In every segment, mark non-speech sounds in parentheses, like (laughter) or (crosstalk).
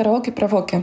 Караоке-провоке. Э,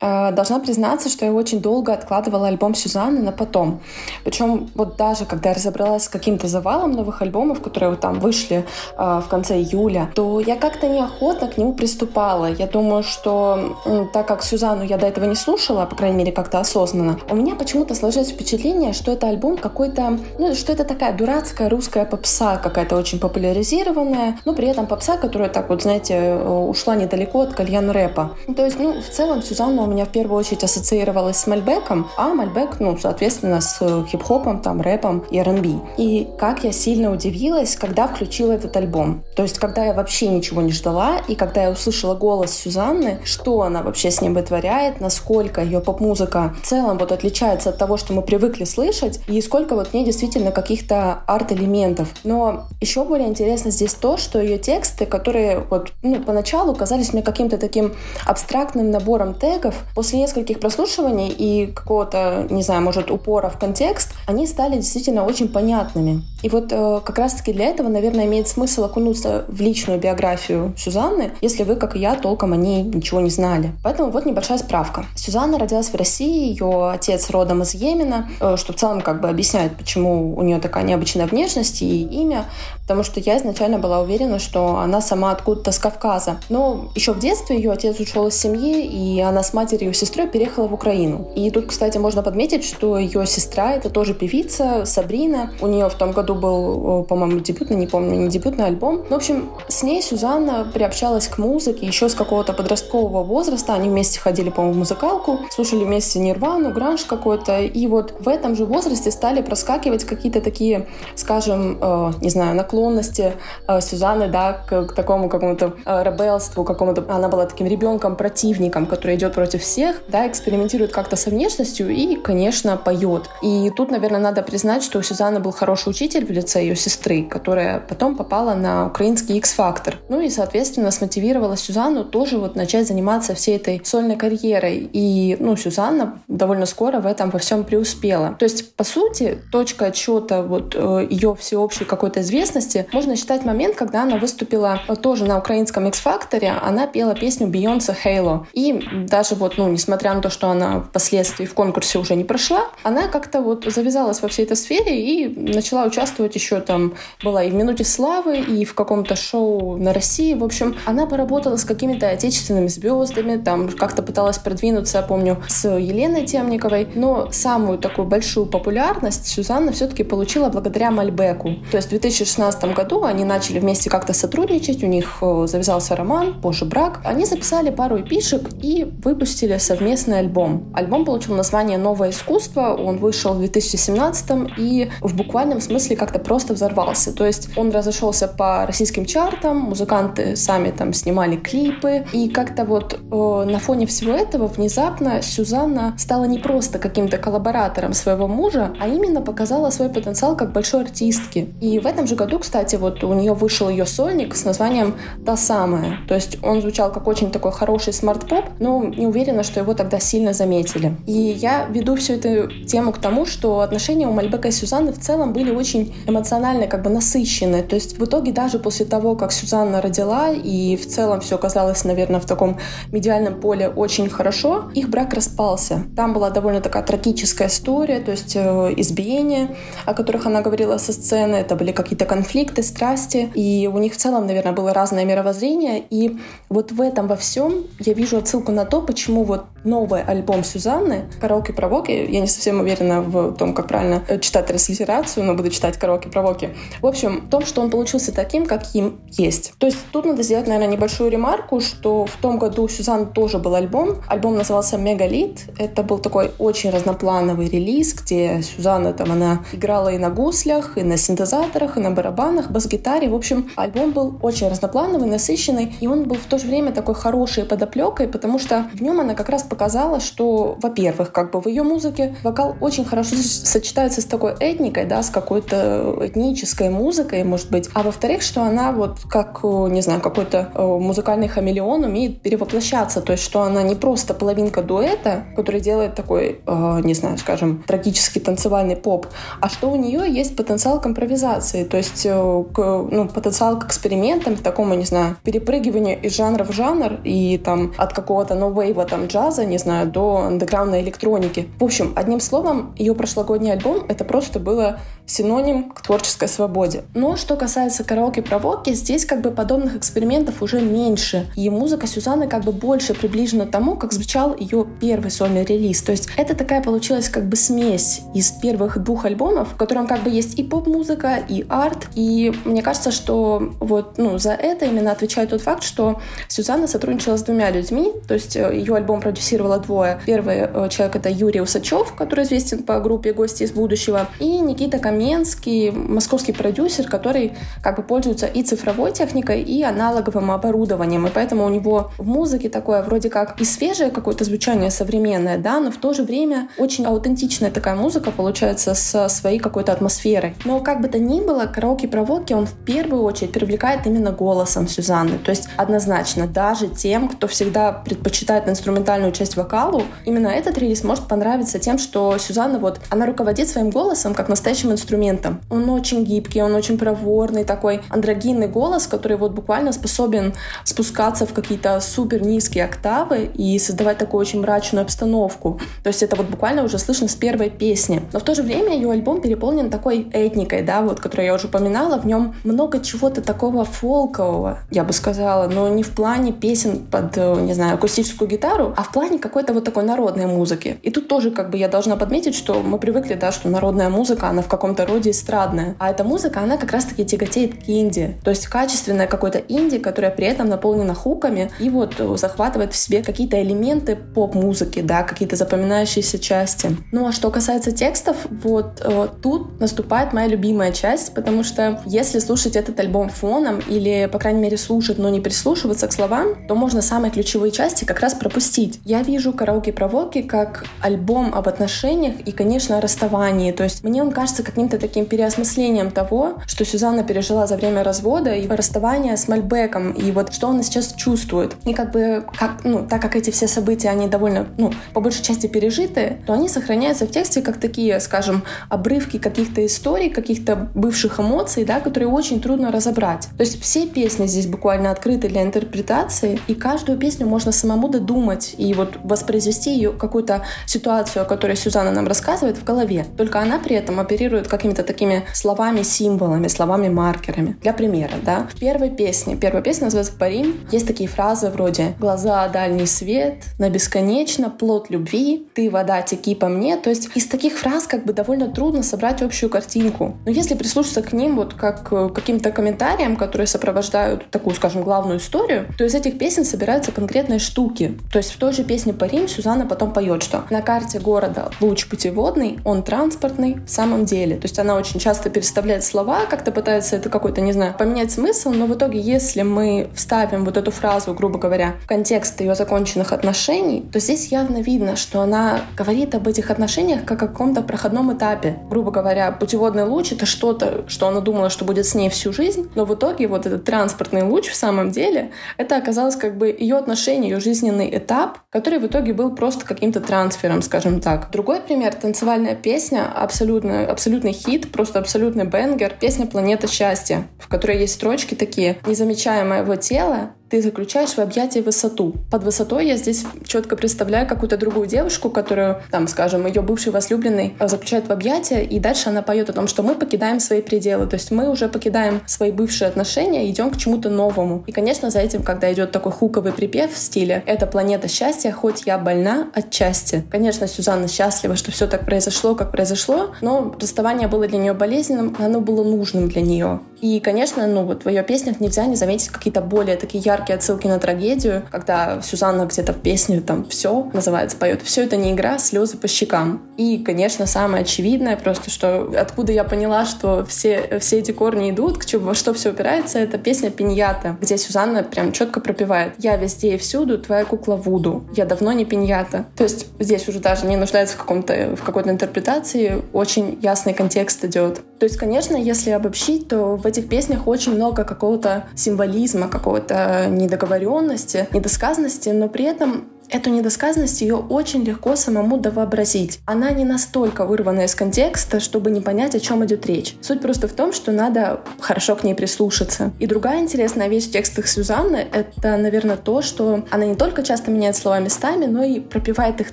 должна признаться, что я очень долго откладывала альбом Сюзанны на потом. Причем вот даже когда я разобралась с каким-то завалом новых альбомов, которые вот там вышли э, в конце июля, то я как-то неохотно к нему приступала. Я думаю, что э, так как Сюзанну я до этого не слушала, по крайней мере как-то осознанно, у меня почему-то сложилось впечатление, что это альбом какой-то, ну что это такая дурацкая русская попса, какая-то очень популяризированная, но при этом попса, которая так вот, знаете, э, ушла недалеко от кальян рэпа. То есть, ну, в целом Сюзанна у меня в первую очередь ассоциировалась с Мальбеком, а Мальбек, ну, соответственно, с хип-хопом, там, рэпом и R&B. И как я сильно удивилась, когда включила этот альбом. То есть, когда я вообще ничего не ждала, и когда я услышала голос Сюзанны, что она вообще с ним вытворяет, насколько ее поп-музыка в целом вот отличается от того, что мы привыкли слышать, и сколько вот в ней действительно каких-то арт-элементов. Но еще более интересно здесь то, что ее тексты, которые вот, ну, поначалу казались мне каким-то таким абстрактным набором тегов, после нескольких прослушиваний и какого-то, не знаю, может, упора в контекст, они стали действительно очень понятными. И вот э, как раз-таки для этого, наверное, имеет смысл окунуться в личную биографию Сюзанны, если вы, как и я, толком о ней ничего не знали. Поэтому вот небольшая справка. Сюзанна родилась в России, ее отец родом из Йемена, э, что в целом как бы объясняет, почему у нее такая необычная внешность и имя, потому что я изначально была уверена, что она сама откуда-то с Кавказа. Но еще в детстве ее отец ушел из семьи, и она с матерью и сестрой переехала в Украину. И тут, кстати, можно подметить, что ее сестра — это тоже певица, Сабрина. У нее в том году был, по-моему, дебютный, не помню, не дебютный альбом. Ну, в общем, с ней Сюзанна приобщалась к музыке еще с какого-то подросткового возраста. Они вместе ходили, по-моему, в музыкалку, слушали вместе Нирвану, гранж какой-то. И вот в этом же возрасте стали проскакивать какие-то такие, скажем, э, не знаю, наклонности э, Сюзанны, да, к, к такому какому-то э, ребелству, какому-то... Она была таким ребенком-противником, который идет против всех, да, экспериментирует как-то со внешностью и, конечно, поет. И тут, наверное, надо признать, что у Сюзанны был хороший учитель в лице ее сестры, которая потом попала на украинский X-Factor. Ну и, соответственно, смотивировала Сюзанну тоже вот начать заниматься всей этой сольной карьерой. И, ну, Сюзанна довольно скоро в этом во всем преуспела. То есть, по сути, точка отсчета вот э, ее всеобщей какой-то известности можно считать момент, когда она выступила тоже на украинском X-Factor, она пела песню Beyoncé Halo. И даже вот, ну, несмотря на то, что она впоследствии в конкурсе уже не прошла, она как-то вот завязалась во всей этой сфере и начала участвовать еще там, была и в «Минуте славы», и в каком-то шоу на России. В общем, она поработала с какими-то отечественными звездами, там как-то пыталась продвинуться, я помню, с Еленой Темниковой, но самую такую большую популярность Сюзанна все-таки получила благодаря Мальбеку. То есть в 2016 году они начали вместе как-то сотрудничать, у них э, завязался роман, позже брак. Они записали пару эпишек и выпустили совместный альбом. Альбом получил название «Новое искусство», он вышел в 2017 и в буквальном смысле как-то просто взорвался. То есть он разошелся по российским чартам, музыканты сами там снимали клипы, и как-то вот э, на фоне всего этого внезапно Сюзанна стала не просто каким-то коллаборатором своего мужа, а именно показала свой потенциал как большой артистки. И в этом же году, кстати, вот у нее вышел ее сольник с названием «Та самая». То есть он звучал как очень такой хороший smart-поп, но не уверена, что его тогда сильно заметили. И я веду всю эту тему к тому, что отношения у Мальбека и Сюзанны в целом были очень эмоционально как бы насыщены. То есть в итоге даже после того, как Сюзанна родила, и в целом все оказалось, наверное, в таком медиальном поле очень хорошо, их брак распался. Там была довольно такая трагическая история, то есть э, избиения, о которых она говорила со сцены, это были какие-то конфликты, страсти, и у них в целом, наверное, было разное мировоззрение, и вот в этом во всем я вижу отсылку на то, почему вот новый альбом Сюзанны «Караоке-провоки», я не совсем уверена в том, как правильно э, читать транслитерацию, но буду читать «Караоке-провоки». В общем, в том, что он получился таким, каким есть. То есть тут надо сделать, наверное, небольшую ремарку, что в том году у Сюзанны тоже был альбом. Альбом назывался «Мегалит». Это был такой очень разноплановый релиз, где Сюзанна там, она играла и на гуслях, и на синтезаторах, и на барабанах, бас-гитаре. В общем, альбом был очень разноплановый, насыщенный, и он был в то же время такой хорошей подоплекой, потому что в нем альбом она как раз показала, что, во-первых, как бы в ее музыке вокал очень хорошо сочетается с такой этникой, да, с какой-то этнической музыкой, может быть. А во-вторых, что она вот как, не знаю, какой-то э, музыкальный хамелеон умеет перевоплощаться, то есть что она не просто половинка дуэта, который делает такой, э, не знаю, скажем, трагический танцевальный поп, а что у нее есть потенциал к импровизации, то есть э, к, ну, потенциал к экспериментам, к такому, не знаю, перепрыгиванию из жанра в жанр и там от какого-то новейва там джаза, не знаю, до андеграундной электроники. В общем, одним словом, ее прошлогодний альбом это просто было синоним к творческой свободе. Но что касается караоке-провоки, здесь как бы подобных экспериментов уже меньше. И музыка Сюзанны как бы больше приближена тому, как звучал ее первый сольный релиз. То есть это такая получилась как бы смесь из первых двух альбомов, в котором как бы есть и поп-музыка, и арт. И мне кажется, что вот ну, за это именно отвечает тот факт, что Сюзанна сотрудничала с двумя людьми. То есть э, ее альбом продюсировало двое. Первый э, человек это Юрий Усачев, который известен по группе «Гости из будущего», и Никита Каменский, московский продюсер, который как бы пользуется и цифровой техникой, и аналоговым оборудованием. И поэтому у него в музыке такое вроде как и свежее какое-то звучание современное, да, но в то же время очень аутентичная такая музыка получается со своей какой-то атмосферой. Но как бы то ни было, караоке-проводки он в первую очередь привлекает именно голосом Сюзанны. То есть однозначно, даже тем, кто всегда предпочитает инструментальную часть вокалу, именно этот релиз может понравиться тем, что Сюзанна вот, она руководит своим голосом как настоящим инструментом. Он очень гибкий, он очень проворный, такой андрогинный голос, который вот буквально способен спускаться в какие-то супер низкие октавы и создавать такую очень мрачную обстановку. То есть это вот буквально уже слышно с первой песни. Но в то же время ее альбом переполнен такой этникой, да, вот, которую я уже упоминала. В нем много чего-то такого фолкового, я бы сказала, но не в плане песен под, э, не знаю, акустическую гитару, а в плане какой-то вот такой народной музыки. И тут тоже как бы я должна подметить, что мы привыкли, да, что народная музыка, она в каком-то роде эстрадная. А эта музыка, она как раз-таки тяготеет к инди. То есть качественное какое-то инди, которое при этом наполнено хуками и вот э, захватывает в себе какие-то элементы поп-музыки, да, какие-то запоминающиеся части. Ну а что касается текстов, вот э, тут наступает моя любимая часть, потому что если слушать этот альбом фоном или, по крайней мере, слушать, но не прислушиваться к словам, то можно самые ключевые части как раз пропустить. Я вижу караоке-проводки как альбом об отношениях и, конечно, о расставании. То есть мне он кажется каким-то таким переосмыслением того, что Сюзанна пережила за время развода и расставания с Мальбеком, и вот что она сейчас чувствует. И как бы, как, ну, так как эти все события, они довольно, ну, по большей части пережиты, то они сохраняются в тексте как такие, скажем, обрывки каких-то историй, каких-то бывших эмоций, да, которые очень трудно разобрать. То есть все песни здесь буквально открыты для интерпретации, и каждую песню можно самому додумать и вот воспроизвести ее какую-то ситуацию, о которой Сюзанна нам рассказывает в голове. Только она при этом оперирует какими-то такими словами, символами, словами, маркерами. Для примера, да, в первой песне, первая песня называется «Парим», есть такие фразы вроде «Глаза, дальний свет», «На бесконечно», «Плод любви», «Ты, вода, теки по мне». То есть из таких фраз как бы довольно трудно собрать общую картинку. Но если прислушаться к ним вот как каким-то комментариям, которые сопровождают такую, скажем, главную историю, то из этих песен собираются конкретные штуки. То есть в той же песне «Парим» Сюзанна потом поет, что на карте города луч путеводный, он транспортный в самом деле. То есть она очень часто переставляет слова, как-то пытается это какой-то, не знаю, поменять смысл, но в итоге, если мы вставим вот эту фразу, грубо говоря, в контекст ее законченных отношений, то здесь явно видно, что она говорит об этих отношениях как о каком-то проходном этапе. Грубо говоря, путеводный луч — это что-то, что она думала, что будет с ней всю жизнь, но в итоге вот этот транспортный луч в самом деле, это оказалось как бы ее отношение, ее жизненный этап, который в итоге был просто каким-то трансфером, скажем так. Другой пример — танцевальная песня, абсолютно, абсолютный хит, просто абсолютный бенгер, песня «Планета счастья», в которой есть строчки такие «Не замечая моего тела, ты заключаешь в объятии высоту. Под высотой я здесь четко представляю какую-то другую девушку, которую, там, скажем, ее бывший возлюбленный заключает в объятия, и дальше она поет о том, что мы покидаем свои пределы, то есть мы уже покидаем свои бывшие отношения идем к чему-то новому. И, конечно, за этим, когда идет такой хуковый припев в стиле «Это планета счастья, хоть я больна отчасти». Конечно, Сюзанна счастлива, что все так произошло, как произошло, но расставание было для нее болезненным, оно было нужным для нее. И, конечно, ну вот в ее песнях нельзя не заметить какие-то более такие яркие яркие отсылки на трагедию, когда Сюзанна где-то в песне там все называется, поет. Все это не игра, слезы по щекам. И, конечно, самое очевидное просто, что откуда я поняла, что все, все эти корни идут, к чему, во что все упирается, это песня «Пиньята», где Сюзанна прям четко пропевает «Я везде и всюду, твоя кукла Вуду, я давно не пиньята». То есть здесь уже даже не нуждается в, каком-то, в какой-то интерпретации, очень ясный контекст идет. То есть, конечно, если обобщить, то в этих песнях очень много какого-то символизма, какого-то недоговоренности, недосказанности, но при этом Эту недосказанность ее очень легко самому довообразить. Она не настолько вырвана из контекста, чтобы не понять, о чем идет речь. Суть просто в том, что надо хорошо к ней прислушаться. И другая интересная вещь в текстах Сюзанны — это, наверное, то, что она не только часто меняет слова местами, но и пропивает их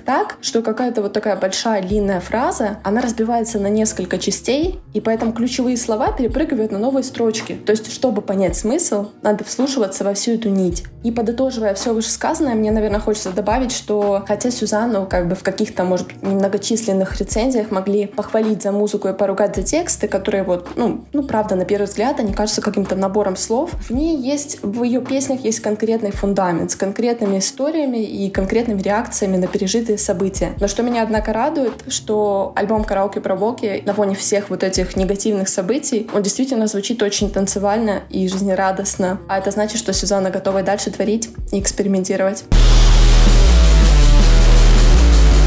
так, что какая-то вот такая большая длинная фраза, она разбивается на несколько частей, и поэтому ключевые слова перепрыгивают на новые строчки. То есть, чтобы понять смысл, надо вслушиваться во всю эту нить. И подытоживая все вышесказанное, мне, наверное, хочется добавить, что хотя Сюзанну как бы в каких-то, может немногочисленных рецензиях могли похвалить за музыку и поругать за тексты, которые вот, ну, ну правда, на первый взгляд, они кажутся каким-то набором слов, в ней есть, в ее песнях есть конкретный фундамент с конкретными историями и конкретными реакциями на пережитые события. Но что меня, однако, радует, что альбом «Караоке про Боки» на фоне всех вот этих негативных событий, он действительно звучит очень танцевально и жизнерадостно. А это значит, что Сюзанна готова дальше творить и экспериментировать.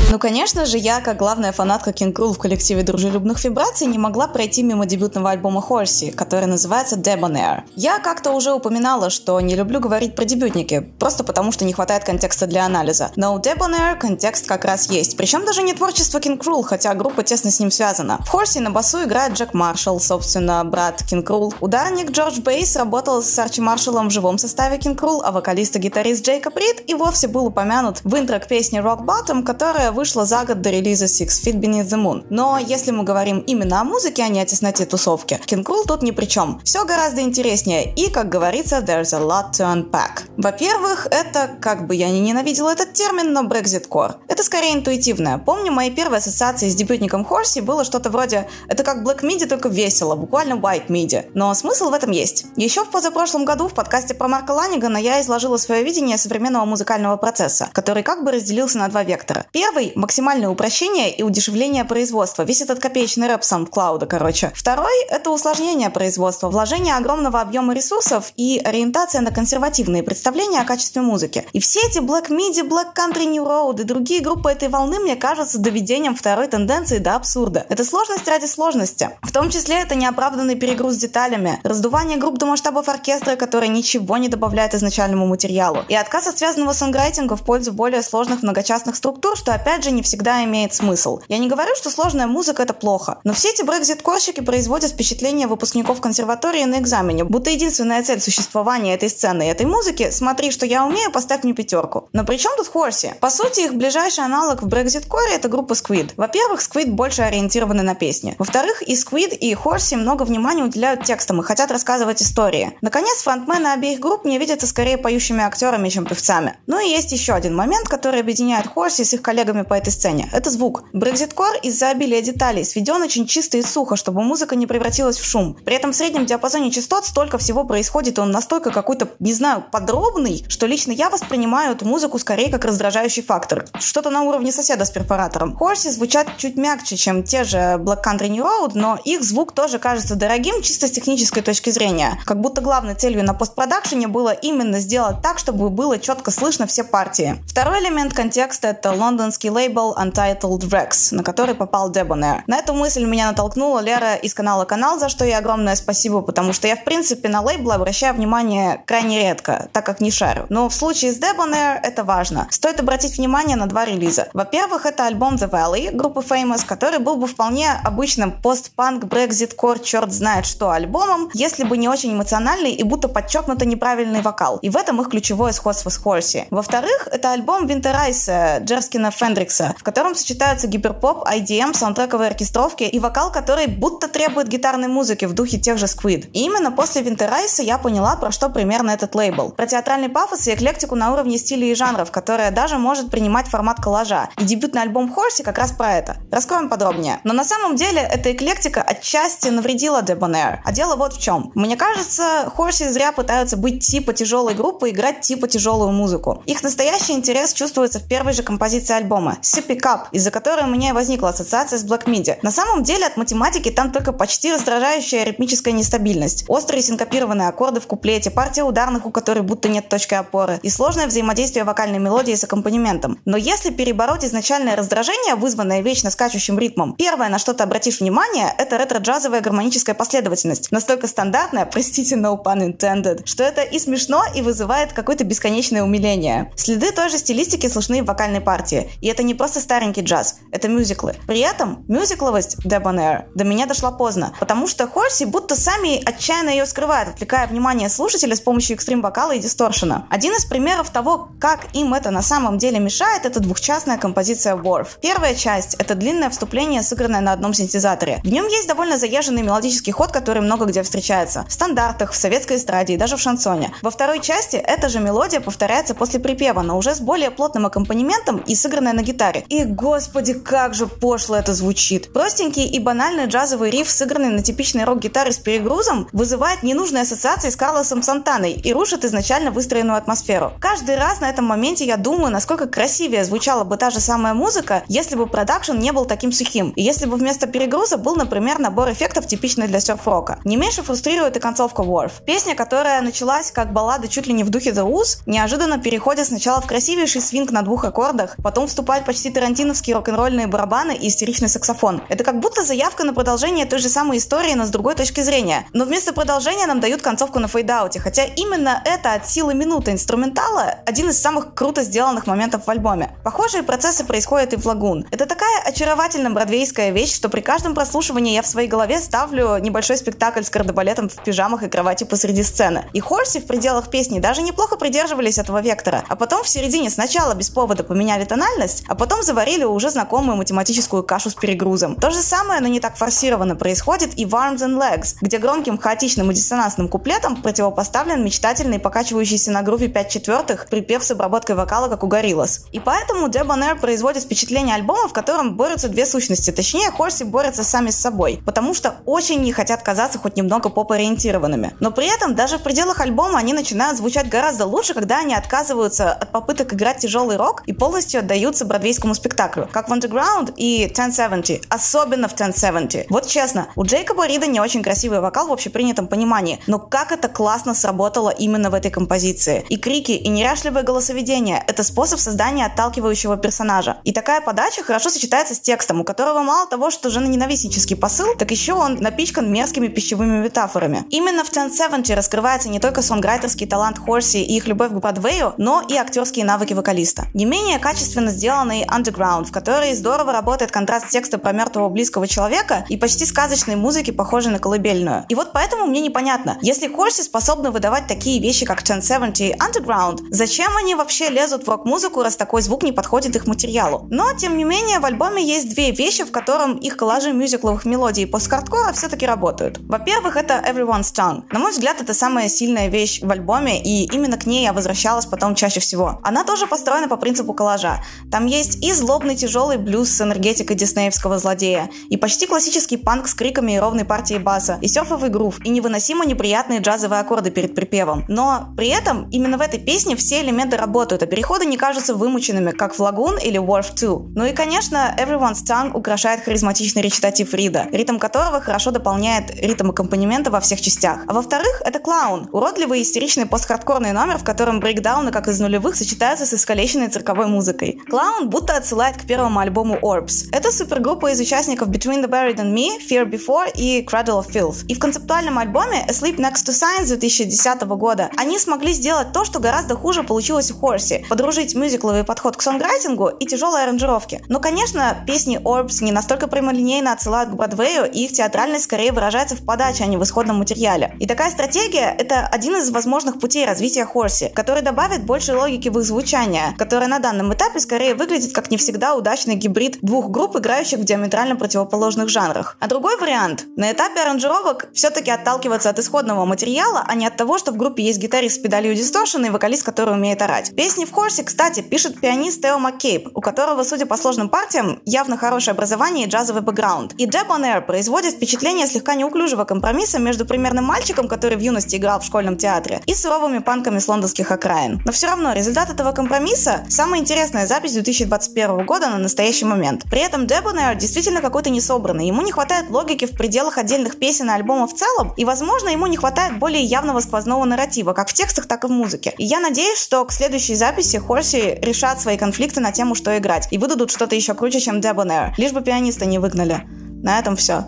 Ну, конечно же, я, как главная фанатка Cruel в коллективе дружелюбных вибраций, не могла пройти мимо дебютного альбома Хорси, который называется Debonair. Я как-то уже упоминала, что не люблю говорить про дебютники, просто потому что не хватает контекста для анализа. Но у Debonair контекст как раз есть. Причем даже не творчество Cruel, хотя группа тесно с ним связана. В Хорси на басу играет Джек Маршалл, собственно, брат Cruel. Ударник Джордж Бейс работал с Арчи Маршаллом в живом составе Cruel, а вокалист и гитарист Джейкоб Рид и вовсе был упомянут в интро к песне Rock Bottom, которая вышла за год до релиза Six Feet Beneath the Moon. Но если мы говорим именно о музыке, а не о тесноте тусовки, King Cruel тут ни при чем. Все гораздо интереснее и, как говорится, there's a lot to unpack. Во-первых, это, как бы я не ненавидела этот термин, но Brexit Core. Это скорее интуитивное. Помню, мои первые ассоциации с дебютником Хорси было что-то вроде «это как Black Midi, только весело, буквально White Midi». Но смысл в этом есть. Еще в позапрошлом году в подкасте про Марка Ланигана я изложила свое видение современного музыкального процесса, который как бы разделился на два вектора. Первый — максимально максимальное упрощение и удешевление производства. Весь этот копеечный рэп SoundCloud, короче. Второй — это усложнение производства, вложение огромного объема ресурсов и ориентация на консервативные представления о качестве музыки. И все эти Black Midi, Black Country New Road и другие группы этой волны мне кажутся доведением второй тенденции до абсурда. Это сложность ради сложности. В том числе это неоправданный перегруз деталями, раздувание групп до масштабов оркестра, которые ничего не добавляют изначальному материалу, и отказ от связанного сонграйтинга в пользу более сложных многочастных структур, что опять же не всегда имеет смысл. Я не говорю, что сложная музыка это плохо, но все эти брекзит-корщики производят впечатление выпускников консерватории на экзамене, будто единственная цель существования этой сцены и этой музыки смотри, что я умею, поставь мне пятерку. Но при чем тут Хорси? По сути, их ближайший аналог в брекзит-коре это группа Squid. Во-первых, Squid больше ориентированы на песни. Во-вторых, и Squid, и Хорси много внимания уделяют текстам и хотят рассказывать истории. Наконец, фронтмены обеих групп мне видятся скорее поющими актерами, чем певцами. Ну и есть еще один момент, который объединяет Хорси с их коллегами по этой сцене. Это звук. Брекзит-кор из-за обилия деталей сведен очень чисто и сухо, чтобы музыка не превратилась в шум. При этом в среднем диапазоне частот столько всего происходит, и он настолько какой-то, не знаю, подробный, что лично я воспринимаю эту музыку скорее как раздражающий фактор. Что-то на уровне соседа с перфоратором. Хорси звучат чуть мягче, чем те же Black Country New Road, но их звук тоже кажется дорогим чисто с технической точки зрения. Как будто главной целью на постпродакшене было именно сделать так, чтобы было четко слышно все партии. Второй элемент контекста — это лондонский лейбл Untitled Rex, на который попал Debonair. На эту мысль меня натолкнула Лера из канала «Канал», за что ей огромное спасибо, потому что я, в принципе, на лейблы обращаю внимание крайне редко, так как не шарю. Но в случае с Debonair это важно. Стоит обратить внимание на два релиза. Во-первых, это альбом The Valley группы Famous, который был бы вполне обычным постпанк, брекзит, кор, черт знает что альбомом, если бы не очень эмоциональный и будто подчеркнуто неправильный вокал. И в этом их ключевое сходство с Хорси. Во-вторых, это альбом Винтерайса Джерскина Фендрика Хендрикса, в котором сочетаются гиперпоп, IDM, саундтрековые оркестровки и вокал, который будто требует гитарной музыки в духе тех же Squid. И именно после Винтерайса я поняла, про что примерно этот лейбл. Про театральный пафос и эклектику на уровне стилей и жанров, которая даже может принимать формат коллажа. И дебютный альбом Хорси как раз про это. Раскроем подробнее. Но на самом деле эта эклектика отчасти навредила Debonair. А дело вот в чем. Мне кажется, Хорси зря пытаются быть типа тяжелой группы и играть типа тяжелую музыку. Их настоящий интерес чувствуется в первой же композиции альбома Cup, из-за которой у меня возникла ассоциация с Black Midi. На самом деле от математики там только почти раздражающая ритмическая нестабильность, острые синкопированные аккорды в куплете, партия ударных, у которой будто нет точки опоры, и сложное взаимодействие вокальной мелодии с аккомпанементом. Но если перебороть изначальное раздражение, вызванное вечно скачущим ритмом, первое, на что ты обратишь внимание, это ретро-джазовая гармоническая последовательность. Настолько стандартная, простите, no pun intended, что это и смешно, и вызывает какое-то бесконечное умиление. Следы той же стилистики слышны в вокальной партии. И это не просто старенький джаз, это мюзиклы. При этом мюзикловость Debonair до меня дошла поздно, потому что Хорси будто сами отчаянно ее скрывают, отвлекая внимание слушателя с помощью экстрим-вокала и дисторшена. Один из примеров того, как им это на самом деле мешает, это двухчастная композиция Worf. Первая часть — это длинное вступление, сыгранное на одном синтезаторе. В нем есть довольно заезженный мелодический ход, который много где встречается. В стандартах, в советской эстраде и даже в шансоне. Во второй части эта же мелодия повторяется после припева, но уже с более плотным аккомпанементом и сыгранная на гитаре. И, господи, как же пошло это звучит. Простенький и банальный джазовый риф, сыгранный на типичной рок-гитаре с перегрузом, вызывает ненужные ассоциации с Карлосом Сантаной и рушит изначально выстроенную атмосферу. Каждый раз на этом моменте я думаю, насколько красивее звучала бы та же самая музыка, если бы продакшн не был таким сухим, и если бы вместо перегруза был, например, набор эффектов, типичный для серф-рока. Не меньше фрустрирует и концовка Worf. Песня, которая началась как баллада чуть ли не в духе The Ooze, неожиданно переходит сначала в красивейший свинг на двух аккордах, потом вступают почти тарантиновские рок-н-ролльные барабаны и истеричный саксофон. Это как будто заявка на продолжение той же самой истории, но с другой точки зрения. Но вместо продолжения нам дают концовку на фейдауте, хотя именно это от силы минуты инструментала один из самых круто сделанных моментов в альбоме. Похожие процессы происходят и в Лагун. Это такая очаровательно бродвейская вещь, что при каждом прослушивании я в своей голове ставлю небольшой спектакль с кардебалетом в пижамах и кровати посреди сцены. И Хорси в пределах песни даже неплохо придерживались этого вектора, а потом в середине сначала без повода поменяли тональность, а потом заварили уже знакомую математическую кашу с перегрузом. То же самое, но не так форсированно происходит и в Arms and Legs, где громким, хаотичным и диссонансным куплетом противопоставлен мечтательный, покачивающийся на груве 5 четвертых припев с обработкой вокала, как у Гориллас. И поэтому Debonair производит впечатление альбома, в котором борются две сущности, точнее, Хорси борются сами с собой, потому что очень не хотят казаться хоть немного поп-ориентированными. Но при этом даже в пределах альбома они начинают звучать гораздо лучше, когда они отказываются от попыток играть тяжелый рок и полностью отдаются бродвейскому спектаклю, как в Underground и 1070, особенно в 1070. Вот честно, у Джейкоба Рида не очень красивый вокал в общепринятом понимании, но как это классно сработало именно в этой композиции. И крики, и неряшливое голосоведение — это способ создания отталкивающего персонажа. И такая подача хорошо сочетается с текстом, у которого мало того, что женоненавистнический посыл, так еще он напичкан мерзкими пищевыми метафорами. Именно в 1070 раскрывается не только сонграйтерский талант Хорси и их любовь к Бродвею, но и актерские навыки вокалиста. Не менее качественно сделанный Underground, в которой здорово работает контраст текста про мертвого близкого человека и почти сказочной музыки, похожей на колыбельную. И вот поэтому мне непонятно, если Хорси способны выдавать такие вещи, как 1070 и Underground, зачем они вообще лезут в рок-музыку, раз такой звук не подходит их материалу? Но, тем не менее, в альбоме есть две вещи, в котором их коллажи мюзикловых мелодий и пост-хардкора все-таки работают. Во-первых, это Everyone's Tongue. На мой взгляд, это самая сильная вещь в альбоме, и именно к ней я возвращалась потом чаще всего. Она тоже построена по принципу коллажа. Там есть и злобный тяжелый блюз с энергетикой диснеевского злодея, и почти классический панк с криками и ровной партией баса, и серфовый грув, и невыносимо неприятные джазовые аккорды перед припевом. Но при этом именно в этой песне все элементы работают, а переходы не кажутся вымученными, как в Lagoon или Wharf 2. Ну и, конечно, Everyone's Tongue украшает харизматичный речитатив Рида, ритм которого хорошо дополняет ритм аккомпанемента во всех частях. А во-вторых, это Клаун, уродливый истеричный пост-хардкорный номер, в котором брейкдауны, как из нулевых, сочетаются с искалеченной цирковой музыкой. Клаун будто отсылает к первому альбому Orbs. Это супергруппа из участников Between the Buried and Me, Fear Before и Cradle of Filth. И в концептуальном альбоме Asleep Next to Science 2010 года они смогли сделать то, что гораздо хуже получилось у Хорси — подружить мюзикловый подход к сонграйтингу и тяжелой аранжировке. Но, конечно, песни Orbs не настолько прямолинейно отсылают к Бродвею, и их театральность скорее выражается в подаче, а не в исходном материале. И такая стратегия — это один из возможных путей развития Хорси, который добавит больше логики в их звучание, которое на данном этапе скорее выглядит выглядит как не всегда удачный гибрид двух групп, играющих в диаметрально противоположных жанрах. А другой вариант — на этапе аранжировок все-таки отталкиваться от исходного материала, а не от того, что в группе есть гитарист с педалью дисторшн и вокалист, который умеет орать. Песни в Хорсе, кстати, пишет пианист Тео Маккейб, у которого, судя по сложным партиям, явно хорошее образование и джазовый бэкграунд. И Deb on Air производит впечатление слегка неуклюжего компромисса между примерным мальчиком, который в юности играл в школьном театре, и суровыми панками с лондонских окраин. Но все равно результат этого компромисса – самая интересная запись 2021 года на настоящий момент. При этом Debonair действительно какой-то несобранный. Ему не хватает логики в пределах отдельных песен и альбома в целом, и, возможно, ему не хватает более явного сквозного нарратива, как в текстах, так и в музыке. И я надеюсь, что к следующей записи Хорси решат свои конфликты на тему, что играть, и выдадут что-то еще круче, чем Debonair, лишь бы пианиста не выгнали. На этом все.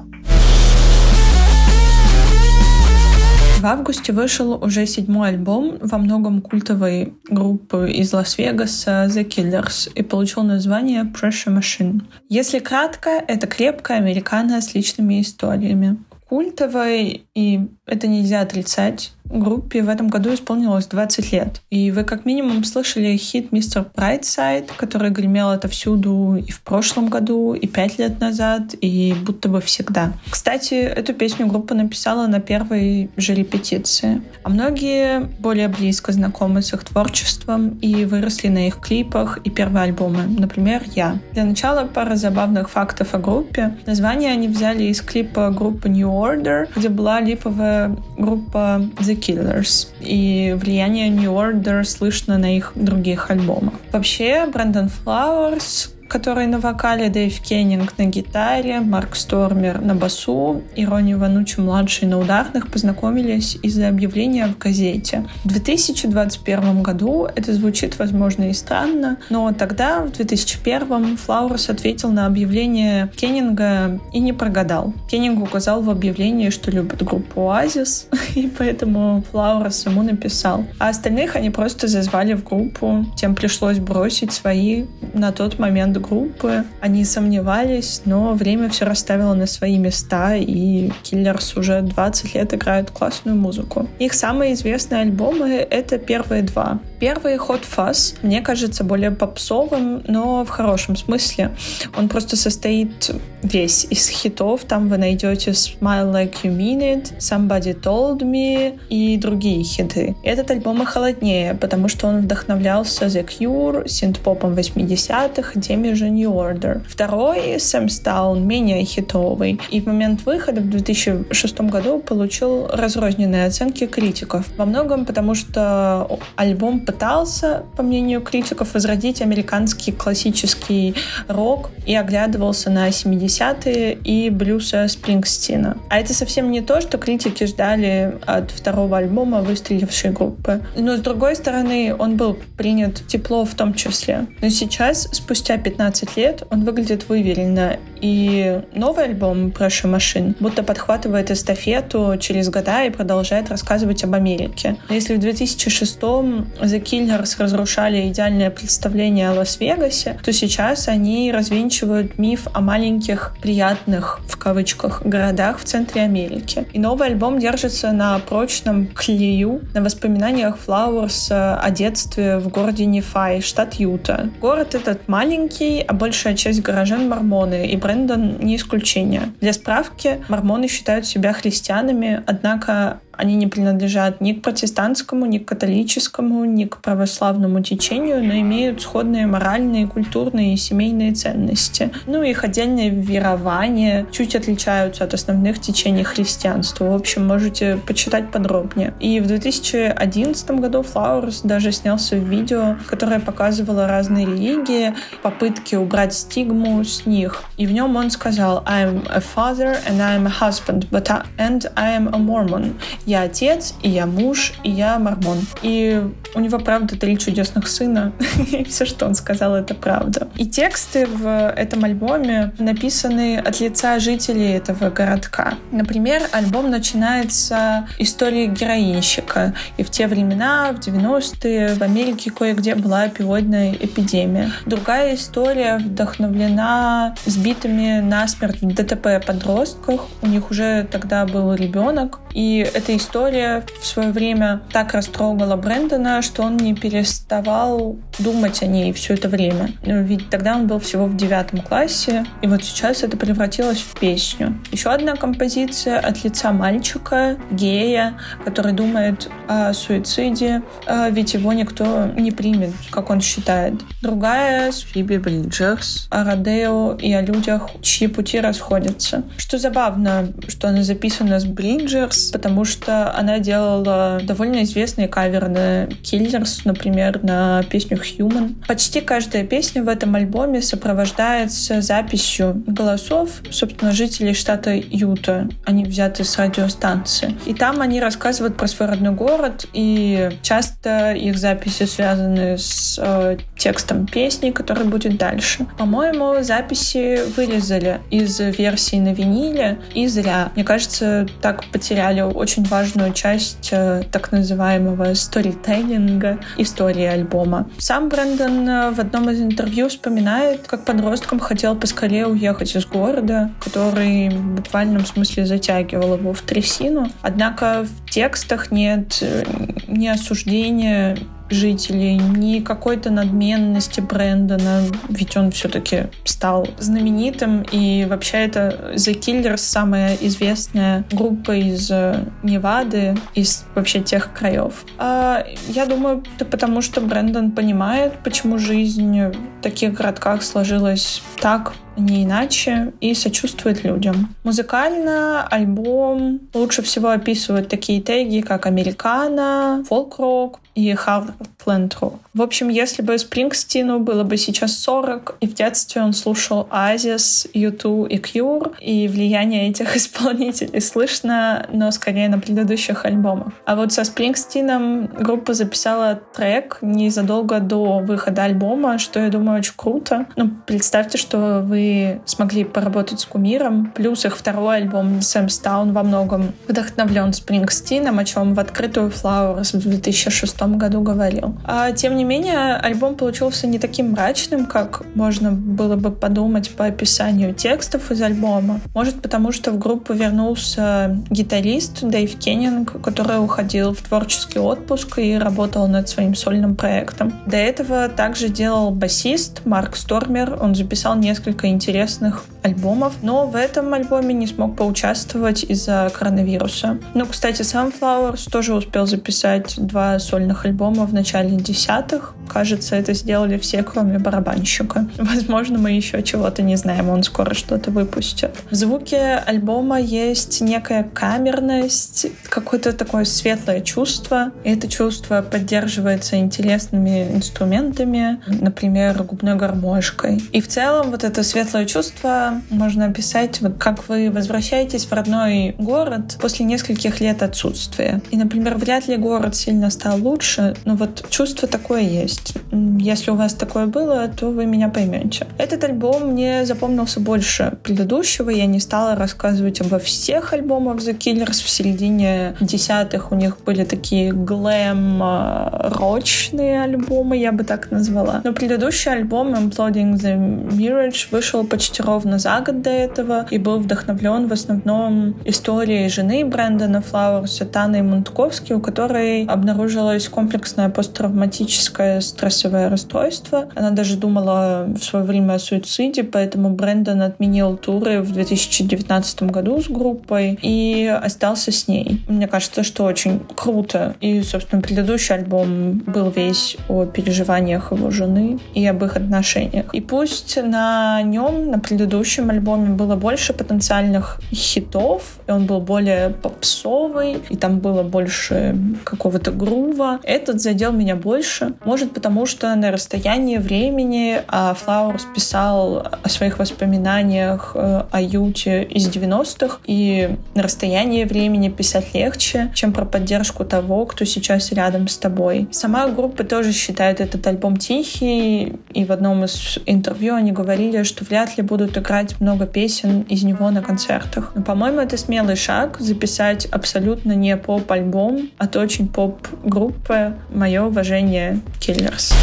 В августе вышел уже седьмой альбом во многом культовой группы из Лас-Вегаса The Killers и получил название Pressure Machine. Если кратко, это крепкая американо с личными историями. Культовой, и это нельзя отрицать, группе в этом году исполнилось 20 лет. И вы как минимум слышали хит «Мистер Брайтсайд», который гремел отовсюду и в прошлом году, и пять лет назад, и будто бы всегда. Кстати, эту песню группа написала на первой же репетиции. А многие более близко знакомы с их творчеством и выросли на их клипах и первые альбомы. Например, я. Для начала пара забавных фактов о группе. Название они взяли из клипа группы New Order, где была липовая группа The Killers. И влияние New Order слышно на их других альбомах. Вообще, Брэндон Флауэрс который на вокале, Дэйв Кеннинг на гитаре, Марк Стормер на басу и Ронни Ванучи-младший на ударных познакомились из-за объявления в газете. В 2021 году это звучит, возможно, и странно, но тогда, в 2001, Флаурс ответил на объявление Кеннинга и не прогадал. Кеннинг указал в объявлении, что любит группу Оазис, (laughs) и поэтому Флаурс ему написал. А остальных они просто зазвали в группу, тем пришлось бросить свои на тот момент группы. Они сомневались, но время все расставило на свои места, и Киллерс уже 20 лет играют классную музыку. Их самые известные альбомы — это первые два. Первый Hot Fuzz, мне кажется, более попсовым, но в хорошем смысле. Он просто состоит весь из хитов. Там вы найдете Smile Like You Mean It, Somebody Told Me и другие хиты. Этот альбом и холоднее, потому что он вдохновлялся The Cure, синт-попом 80-х, Деми же New Order. Второй, Sam Stone, менее хитовый. И в момент выхода в 2006 году получил разрозненные оценки критиков. Во многом потому, что альбом пытался, по мнению критиков, возродить американский классический рок и оглядывался на 70-е и блюза Спрингстина. А это совсем не то, что критики ждали от второго альбома выстрелившей группы. Но, с другой стороны, он был принят тепло в том числе. Но сейчас, спустя 15 лет, он выглядит выверенно. И новый альбом Pressure Machine будто подхватывает эстафету через года и продолжает рассказывать об Америке. Если в 2006 The The Killers разрушали идеальное представление о Лас-Вегасе, то сейчас они развенчивают миф о маленьких, приятных, в кавычках, городах в центре Америки. И новый альбом держится на прочном клею, на воспоминаниях Flowers о детстве в городе Нефай, штат Юта. Город этот маленький, а большая часть горожан мормоны, и Брэндон не исключение. Для справки, мормоны считают себя христианами, однако они не принадлежат ни к протестантскому, ни к католическому, ни к православному течению, но имеют сходные моральные, культурные и семейные ценности. Ну, их отдельные верования чуть отличаются от основных течений христианства. В общем, можете почитать подробнее. И в 2011 году Flowers даже снялся в видео, которое показывало разные религии, попытки убрать стигму с них. И в нем он сказал «I'm a father and I'm a husband, but I, and I am a Mormon». Я отец, и я муж, и я мормон. И у него, правда, три чудесных сына. (laughs) и все, что он сказал, это правда. И тексты в этом альбоме написаны от лица жителей этого городка. Например, альбом начинается историей героинщика. И в те времена, в 90-е, в Америке кое-где была опиоидная эпидемия. Другая история вдохновлена сбитыми насмерть в ДТП подростках. У них уже тогда был ребенок. И эта история в свое время так растрогала Брэндона, что он не переставал думать о ней все это время. Ведь тогда он был всего в девятом классе, и вот сейчас это превратилось в песню. Еще одна композиция от лица мальчика, гея, который думает о суициде, а ведь его никто не примет, как он считает. Другая с Фиби Бриджерс, о Родео и о людях, чьи пути расходятся. Что забавно, что она записана с Бриджерс, потому что она делала довольно известные каверы на Killers, например, на песню Human. Почти каждая песня в этом альбоме сопровождается записью голосов, собственно, жителей штата Юта. Они взяты с радиостанции. И там они рассказывают про свой родной город, и часто их записи связаны с э, текстом песни, который будет дальше. По-моему, записи вырезали из версии на виниле, и зря. Мне кажется, так потеряли очень важную часть э, так называемого сторителлинга истории альбома. Сам Брэндон э, в одном из интервью вспоминает, как подростком хотел поскорее уехать из города, который в буквальном смысле затягивал его в трясину. Однако в текстах нет э, ни осуждения жителей, ни какой-то надменности Брэндона, ведь он все-таки стал знаменитым, и вообще это The Killers самая известная группа из э, Невады, из вообще тех краев. А я думаю, это потому, что Брэндон понимает, почему жизнь в таких городках сложилась так, не иначе, и сочувствует людям. Музыкально альбом лучше всего описывают такие теги, как американо, фолк-рок и хардленд-рок. В общем, если бы Спрингстину было бы сейчас 40, и в детстве он слушал Азис, U2 и Cure, и влияние этих (laughs) исполнителей слышно, но скорее на предыдущих альбомах. А вот со Спрингстином группа записала трек незадолго до выхода альбома, что я думаю очень круто. Ну, представьте, что вы смогли поработать с кумиром. Плюс их второй альбом «Сэм Стаун» во многом вдохновлен Спрингстином, о чем в открытую Flowers в 2006 году говорил. А, тем не менее, альбом получился не таким мрачным, как можно было бы подумать по описанию текстов из альбома. Может, потому что в группу вернулся гитарист Дэйв Кеннинг, который уходил в творческий отпуск и работал над своим сольным проектом. До этого также делал басист Марк Стормер. Он записал несколько интересных альбомов, но в этом альбоме не смог поучаствовать из-за коронавируса. Ну, кстати, Sunflowers тоже успел записать два сольных альбома в начале десятых. Кажется, это сделали все, кроме барабанщика. (laughs) Возможно, мы еще чего-то не знаем, он скоро что-то выпустит. В звуке альбома есть некая камерность, какое-то такое светлое чувство. И это чувство поддерживается интересными инструментами, например, губной гармошкой. И в целом вот это светлое чувство можно описать, вот как вы возвращаетесь в родной город после нескольких лет отсутствия. И, например, вряд ли город сильно стал лучше, но вот чувство такое есть. Если у вас такое было, то вы меня поймете. Этот альбом мне запомнился больше предыдущего. Я не стала рассказывать обо всех альбомах The Killers. В середине десятых у них были такие глэм-рочные альбомы, я бы так назвала. Но предыдущий альбом Imploding the Mirage вышел почти ровно за год до этого и был вдохновлен в основном историей жены Брэндона Флауэрса, Таны Мунтковски, у которой обнаружилось комплексное посттравматическое стрессовое расстройство. Она даже думала в свое время о суициде, поэтому Брэндон отменил туры в 2019 году с группой и остался с ней. Мне кажется, что очень круто. И, собственно, предыдущий альбом был весь о переживаниях его жены и об их отношениях. И пусть на нем, на предыдущем альбоме было больше потенциальных хитов, и он был более попсовый, и там было больше какого-то грува. Этот задел меня больше. Может, потому что на расстоянии времени а Флауэрс писал о своих воспоминаниях э, о Юте из 90-х, и на расстоянии времени писать легче, чем про поддержку того, кто сейчас рядом с тобой. Сама группа тоже считает этот альбом тихий, и в одном из интервью они говорили, что вряд ли будут играть много песен из него на концертах. Но, по-моему, это смелый шаг записать абсолютно не поп-альбом, а то очень поп-группа. Мое уважение Killers.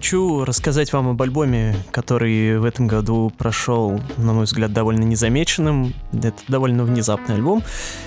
Хочу рассказать вам об альбоме, который в этом году прошел, на мой взгляд, довольно незамеченным. Это довольно внезапный альбом.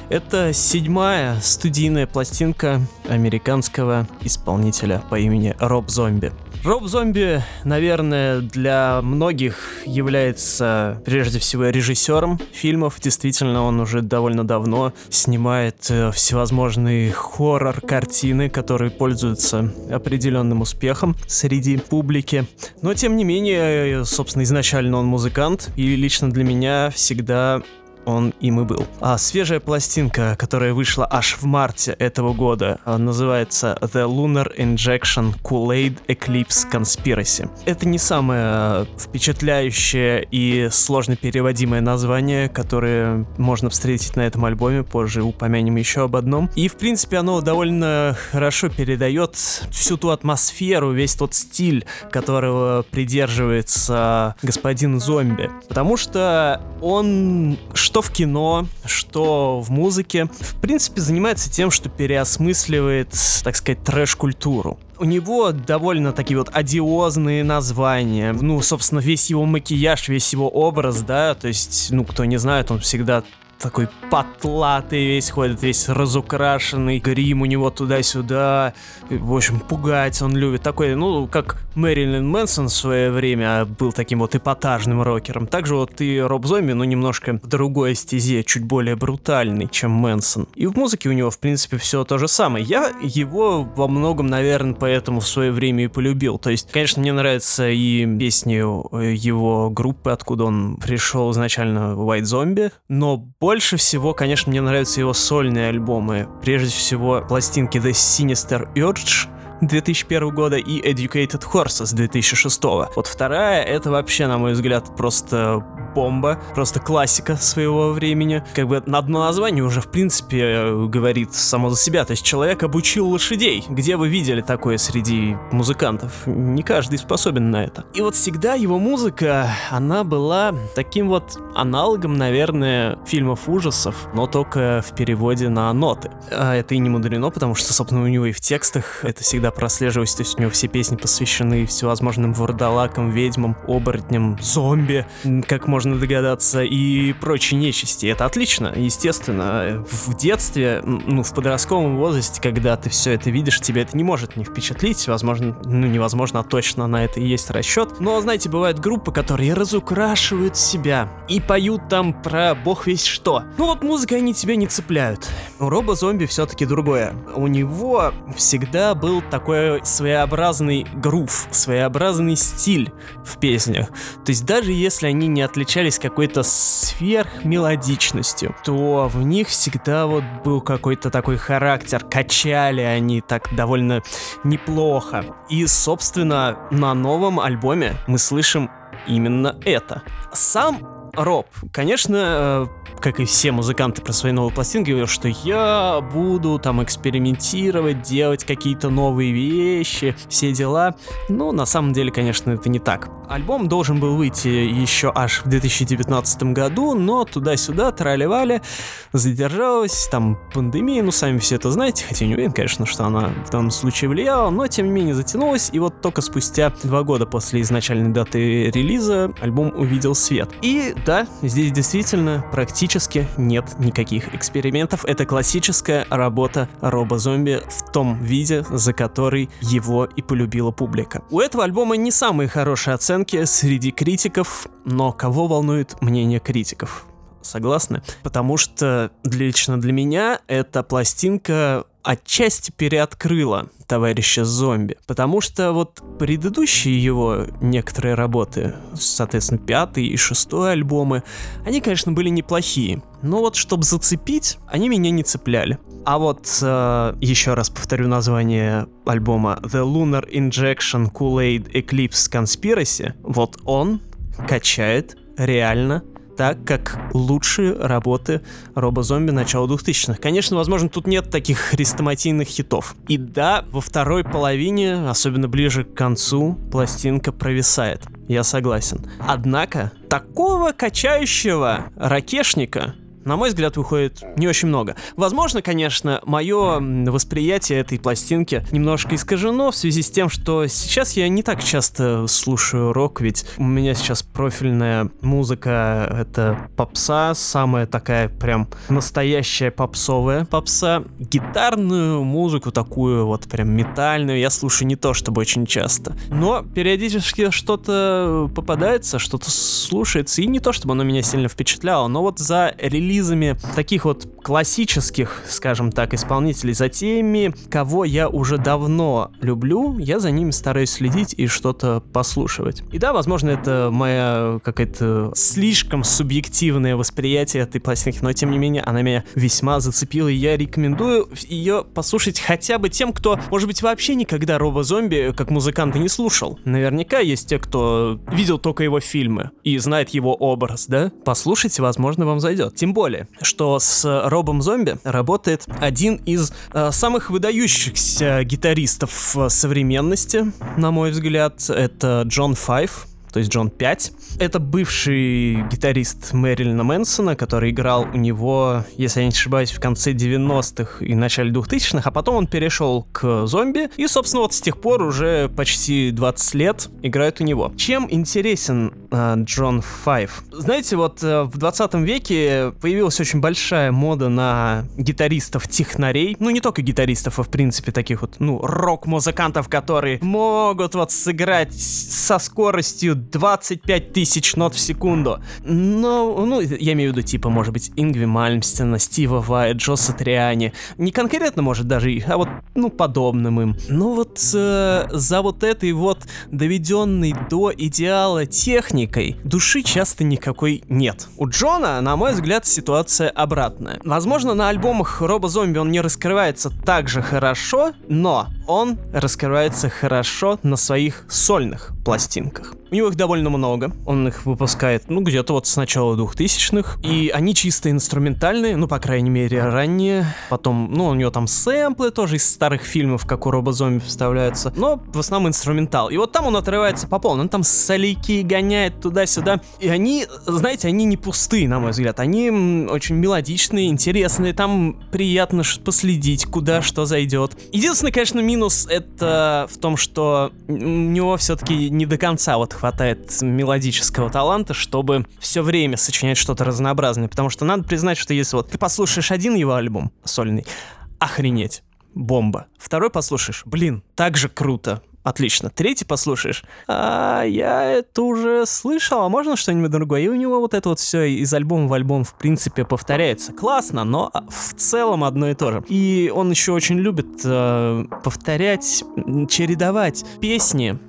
Это седьмая студийная пластинка американского исполнителя по имени Роб Зомби. Роб Зомби, наверное, для многих является прежде всего режиссером фильмов. Действительно, он уже довольно давно снимает э, всевозможные хоррор-картины, которые пользуются определенным успехом среди публики. Но, тем не менее, собственно, изначально он музыкант, и лично для меня всегда он им и был. А свежая пластинка, которая вышла аж в марте этого года, а, называется The Lunar Injection Kool-Aid Eclipse Conspiracy. Это не самое впечатляющее и сложно переводимое название, которое можно встретить на этом альбоме, позже упомянем еще об одном. И, в принципе, оно довольно хорошо передает всю ту атмосферу, весь тот стиль, которого придерживается господин зомби. Потому что он что в кино, что в музыке, в принципе, занимается тем, что переосмысливает, так сказать, трэш-культуру. У него довольно такие вот одиозные названия. Ну, собственно, весь его макияж, весь его образ, да, то есть, ну, кто не знает, он всегда такой потлатый весь ходит, весь разукрашенный, грим у него туда-сюда, в общем, пугать он любит. Такой, ну, как Мэрилин Мэнсон в свое время был таким вот эпатажным рокером. Также вот и Роб Зомби, но немножко в другой стезе, чуть более брутальный, чем Мэнсон. И в музыке у него, в принципе, все то же самое. Я его во многом, наверное, поэтому в свое время и полюбил. То есть, конечно, мне нравятся и песни его группы, откуда он пришел изначально White Zombie, но больше больше всего, конечно, мне нравятся его сольные альбомы. Прежде всего, пластинки The Sinister Urge, 2001 года и Educated Horses 2006. Вот вторая, это вообще, на мой взгляд, просто бомба, просто классика своего времени. Как бы на одно название уже, в принципе, э, говорит само за себя. То есть человек обучил лошадей. Где вы видели такое среди музыкантов? Не каждый способен на это. И вот всегда его музыка, она была таким вот аналогом, наверное, фильмов ужасов, но только в переводе на ноты. А это и не мудрено, потому что, собственно, у него и в текстах это всегда прослеживается. То есть у него все песни посвящены всевозможным вурдалакам, ведьмам, оборотням, зомби, как можно догадаться, и прочей нечисти. Это отлично, естественно. В детстве, ну, в подростковом возрасте, когда ты все это видишь, тебе это не может не впечатлить. Возможно, ну, невозможно, а точно на это и есть расчет. Но, знаете, бывают группы, которые разукрашивают себя и поют там про бог весь что. Ну вот музыкой они тебя не цепляют. У Роба Зомби все-таки другое. У него всегда был такой своеобразный грув, своеобразный стиль в песнях. То есть даже если они не отличались какой-то сверхмелодичностью, то в них всегда вот был какой-то такой характер, качали они так довольно неплохо. И, собственно, на новом альбоме мы слышим именно это. Сам Роб, конечно, э, как и все музыканты про свои новые пластинки, говорил, что я буду там экспериментировать, делать какие-то новые вещи, все дела. Но на самом деле, конечно, это не так. Альбом должен был выйти еще аж в 2019 году, но туда-сюда тролливали, задержалась, там пандемия, ну сами все это знаете, хотя не уверен, конечно, что она в данном случае влияла, но тем не менее затянулась, и вот только спустя два года после изначальной даты релиза альбом увидел свет. И да, здесь действительно практически нет никаких экспериментов. Это классическая работа робо-зомби в том виде, за который его и полюбила публика. У этого альбома не самые хорошие оценки среди критиков, но кого волнует мнение критиков? Согласны? Потому что лично для меня эта пластинка отчасти переоткрыла товарища зомби. Потому что вот предыдущие его некоторые работы, соответственно, пятый и шестой альбомы, они, конечно, были неплохие. Но вот чтобы зацепить, они меня не цепляли. А вот э, еще раз повторю название альбома The Lunar Injection Kool-Aid Eclipse Conspiracy. Вот он качает реально так, как лучшие работы робо-зомби начала 2000-х. Конечно, возможно, тут нет таких хрестоматийных хитов. И да, во второй половине, особенно ближе к концу, пластинка провисает. Я согласен. Однако, такого качающего ракешника на мой взгляд, выходит не очень много. Возможно, конечно, мое восприятие этой пластинки немножко искажено в связи с тем, что сейчас я не так часто слушаю рок, ведь у меня сейчас профильная музыка — это попса, самая такая прям настоящая попсовая попса. Гитарную музыку такую вот прям метальную я слушаю не то чтобы очень часто. Но периодически что-то попадается, что-то слушается, и не то чтобы оно меня сильно впечатляло, но вот за релизами таких вот классических, скажем так, исполнителей, за теми, кого я уже давно люблю, я за ними стараюсь следить и что-то послушивать. И да, возможно, это моя какая-то слишком субъективное восприятие этой пластинки, но тем не менее она меня весьма зацепила, и я рекомендую ее послушать хотя бы тем, кто, может быть, вообще никогда Роба Зомби как музыканта не слушал. Наверняка есть те, кто видел только его фильмы и знает его образ, да? Послушайте, возможно, вам зайдет. Тем более, что с Робом Зомби работает один из э, самых выдающихся гитаристов современности, на мой взгляд. Это Джон Файв то есть Джон 5. Это бывший гитарист Мэрилина Мэнсона, который играл у него, если я не ошибаюсь, в конце 90-х и начале 2000-х, а потом он перешел к зомби, и, собственно, вот с тех пор уже почти 20 лет играет у него. Чем интересен э, Джон 5? Знаете, вот э, в 20 веке появилась очень большая мода на гитаристов-технарей, ну не только гитаристов, а в принципе таких вот, ну, рок-музыкантов, которые могут вот сыграть со скоростью 25 тысяч нот в секунду. Но, ну, я имею в виду, типа, может быть, Ингви Мальмстена, Стива Вайт, Джо Сатриани. Не конкретно, может, даже их, а вот, ну, подобным им. Ну вот э, за вот этой вот доведенной до идеала техникой души часто никакой нет. У Джона, на мой взгляд, ситуация обратная. Возможно, на альбомах Роба Зомби он не раскрывается так же хорошо, но он раскрывается хорошо на своих сольных пластинках. У него их довольно много, он их выпускает, ну, где-то вот с начала 2000-х, и они чисто инструментальные, ну, по крайней мере, ранние. Потом, ну, у него там сэмплы тоже из старых фильмов, как у Роба Зомби вставляются, но в основном инструментал. И вот там он отрывается по полной, он там солейки гоняет туда-сюда, и они, знаете, они не пустые, на мой взгляд, они очень мелодичные, интересные, там приятно последить, куда что зайдет. Единственное, конечно, минус это в том, что у него все-таки не до конца вот хватает мелодического таланта, чтобы все время сочинять что-то разнообразное. Потому что надо признать, что если вот ты послушаешь один его альбом сольный, охренеть, бомба. Второй послушаешь, блин, так же круто. Отлично. Третий послушаешь. А я это уже слышал, а можно что-нибудь другое? И у него вот это вот все из альбома в альбом в принципе повторяется. Классно, но в целом одно и то же. И он еще очень любит э, повторять, чередовать песни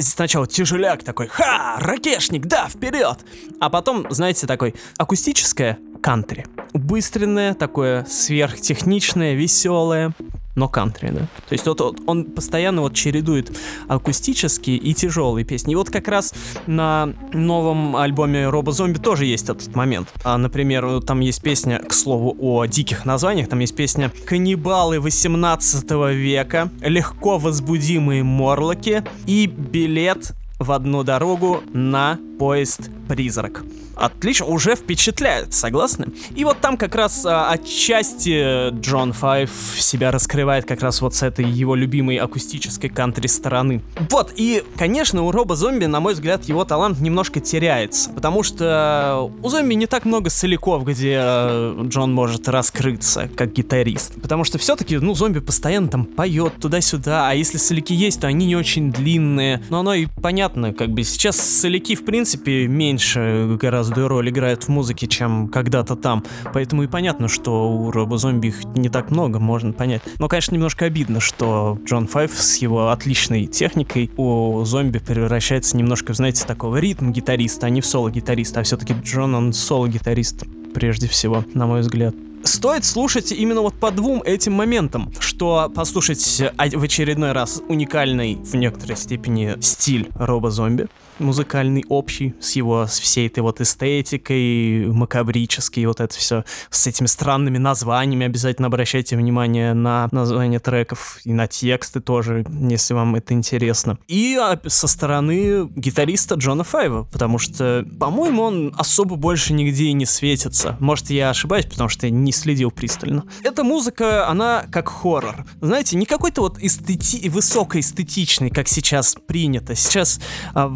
сначала тяжеляк такой, ха, ракешник, да, вперед! А потом, знаете, такой акустическое кантри. Убыстренное, такое сверхтехничное, веселое но кантри, да. То есть вот, он постоянно вот чередует акустические и тяжелые песни. И вот как раз на новом альбоме Роба Зомби тоже есть этот момент. А, например, там есть песня, к слову, о диких названиях, там есть песня «Каннибалы 18 века», «Легко возбудимые морлоки» и «Билет в одну дорогу на поезд «Призрак». Отлично, уже впечатляет, согласны? И вот там как раз а, отчасти Джон Файв себя раскрывает как раз вот с этой его любимой акустической кантри стороны. Вот, и, конечно, у Роба Зомби, на мой взгляд, его талант немножко теряется, потому что у Зомби не так много соляков, где э, Джон может раскрыться как гитарист. Потому что все-таки, ну, Зомби постоянно там поет туда-сюда, а если соляки есть, то они не очень длинные. Но оно и понятно, как бы сейчас соляки, в принципе, меньше гораздо гораздо роль играет в музыке, чем когда-то там. Поэтому и понятно, что у Робо Зомби их не так много, можно понять. Но, конечно, немножко обидно, что Джон Файв с его отличной техникой у зомби превращается немножко, знаете, такого ритм-гитариста, а не в соло-гитариста. А все-таки Джон, он соло-гитарист прежде всего, на мой взгляд стоит слушать именно вот по двум этим моментам. что послушать в очередной раз уникальный в некоторой степени стиль робо-зомби музыкальный общий с его с всей этой вот эстетикой макабрической вот это все с этими странными названиями. Обязательно обращайте внимание на названия треков и на тексты тоже если вам это интересно. И а, со стороны гитариста Джона Файва потому что по-моему он особо больше нигде и не светится. Может я ошибаюсь потому что я не следил пристально. Эта музыка она как хоррор. Знаете не какой-то вот эстети высокоэстетичный как сейчас принято. Сейчас а,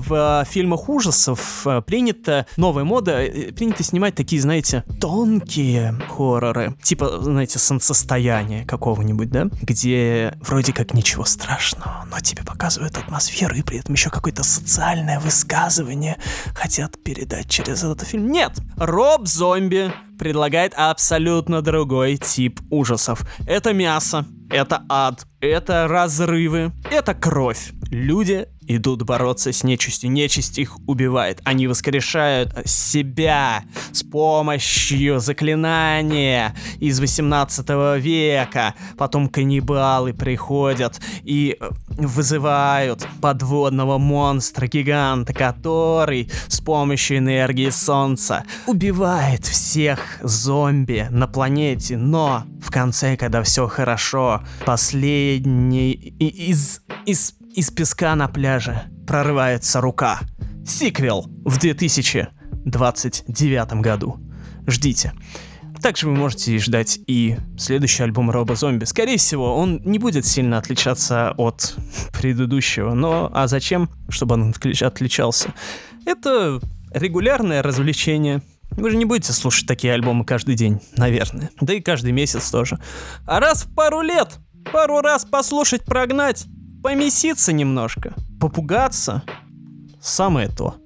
фильмах ужасов э, принято, новая мода, э, принято снимать такие, знаете, тонкие хорроры. Типа, знаете, солнцестояние какого-нибудь, да? Где вроде как ничего страшного, но тебе показывают атмосферу и при этом еще какое-то социальное высказывание хотят передать через этот фильм. Нет! Роб Зомби предлагает абсолютно другой тип ужасов. Это мясо, это ад, это разрывы, это кровь. Люди идут бороться с нечистью. Нечисть их убивает. Они воскрешают себя с помощью заклинания из 18 века. Потом каннибалы приходят и э, вызывают подводного монстра-гиганта, который с помощью энергии солнца убивает всех зомби на планете. Но в конце, когда все хорошо, последний из, из из песка на пляже прорывается рука. Сиквел в 2029 году. Ждите. Также вы можете ждать и следующий альбом Роба Зомби. Скорее всего, он не будет сильно отличаться от (laughs) предыдущего, но а зачем, чтобы он отличался? Это регулярное развлечение. Вы же не будете слушать такие альбомы каждый день, наверное. Да и каждый месяц тоже. А раз в пару лет, пару раз послушать, прогнать, помеситься немножко, попугаться. Самое то.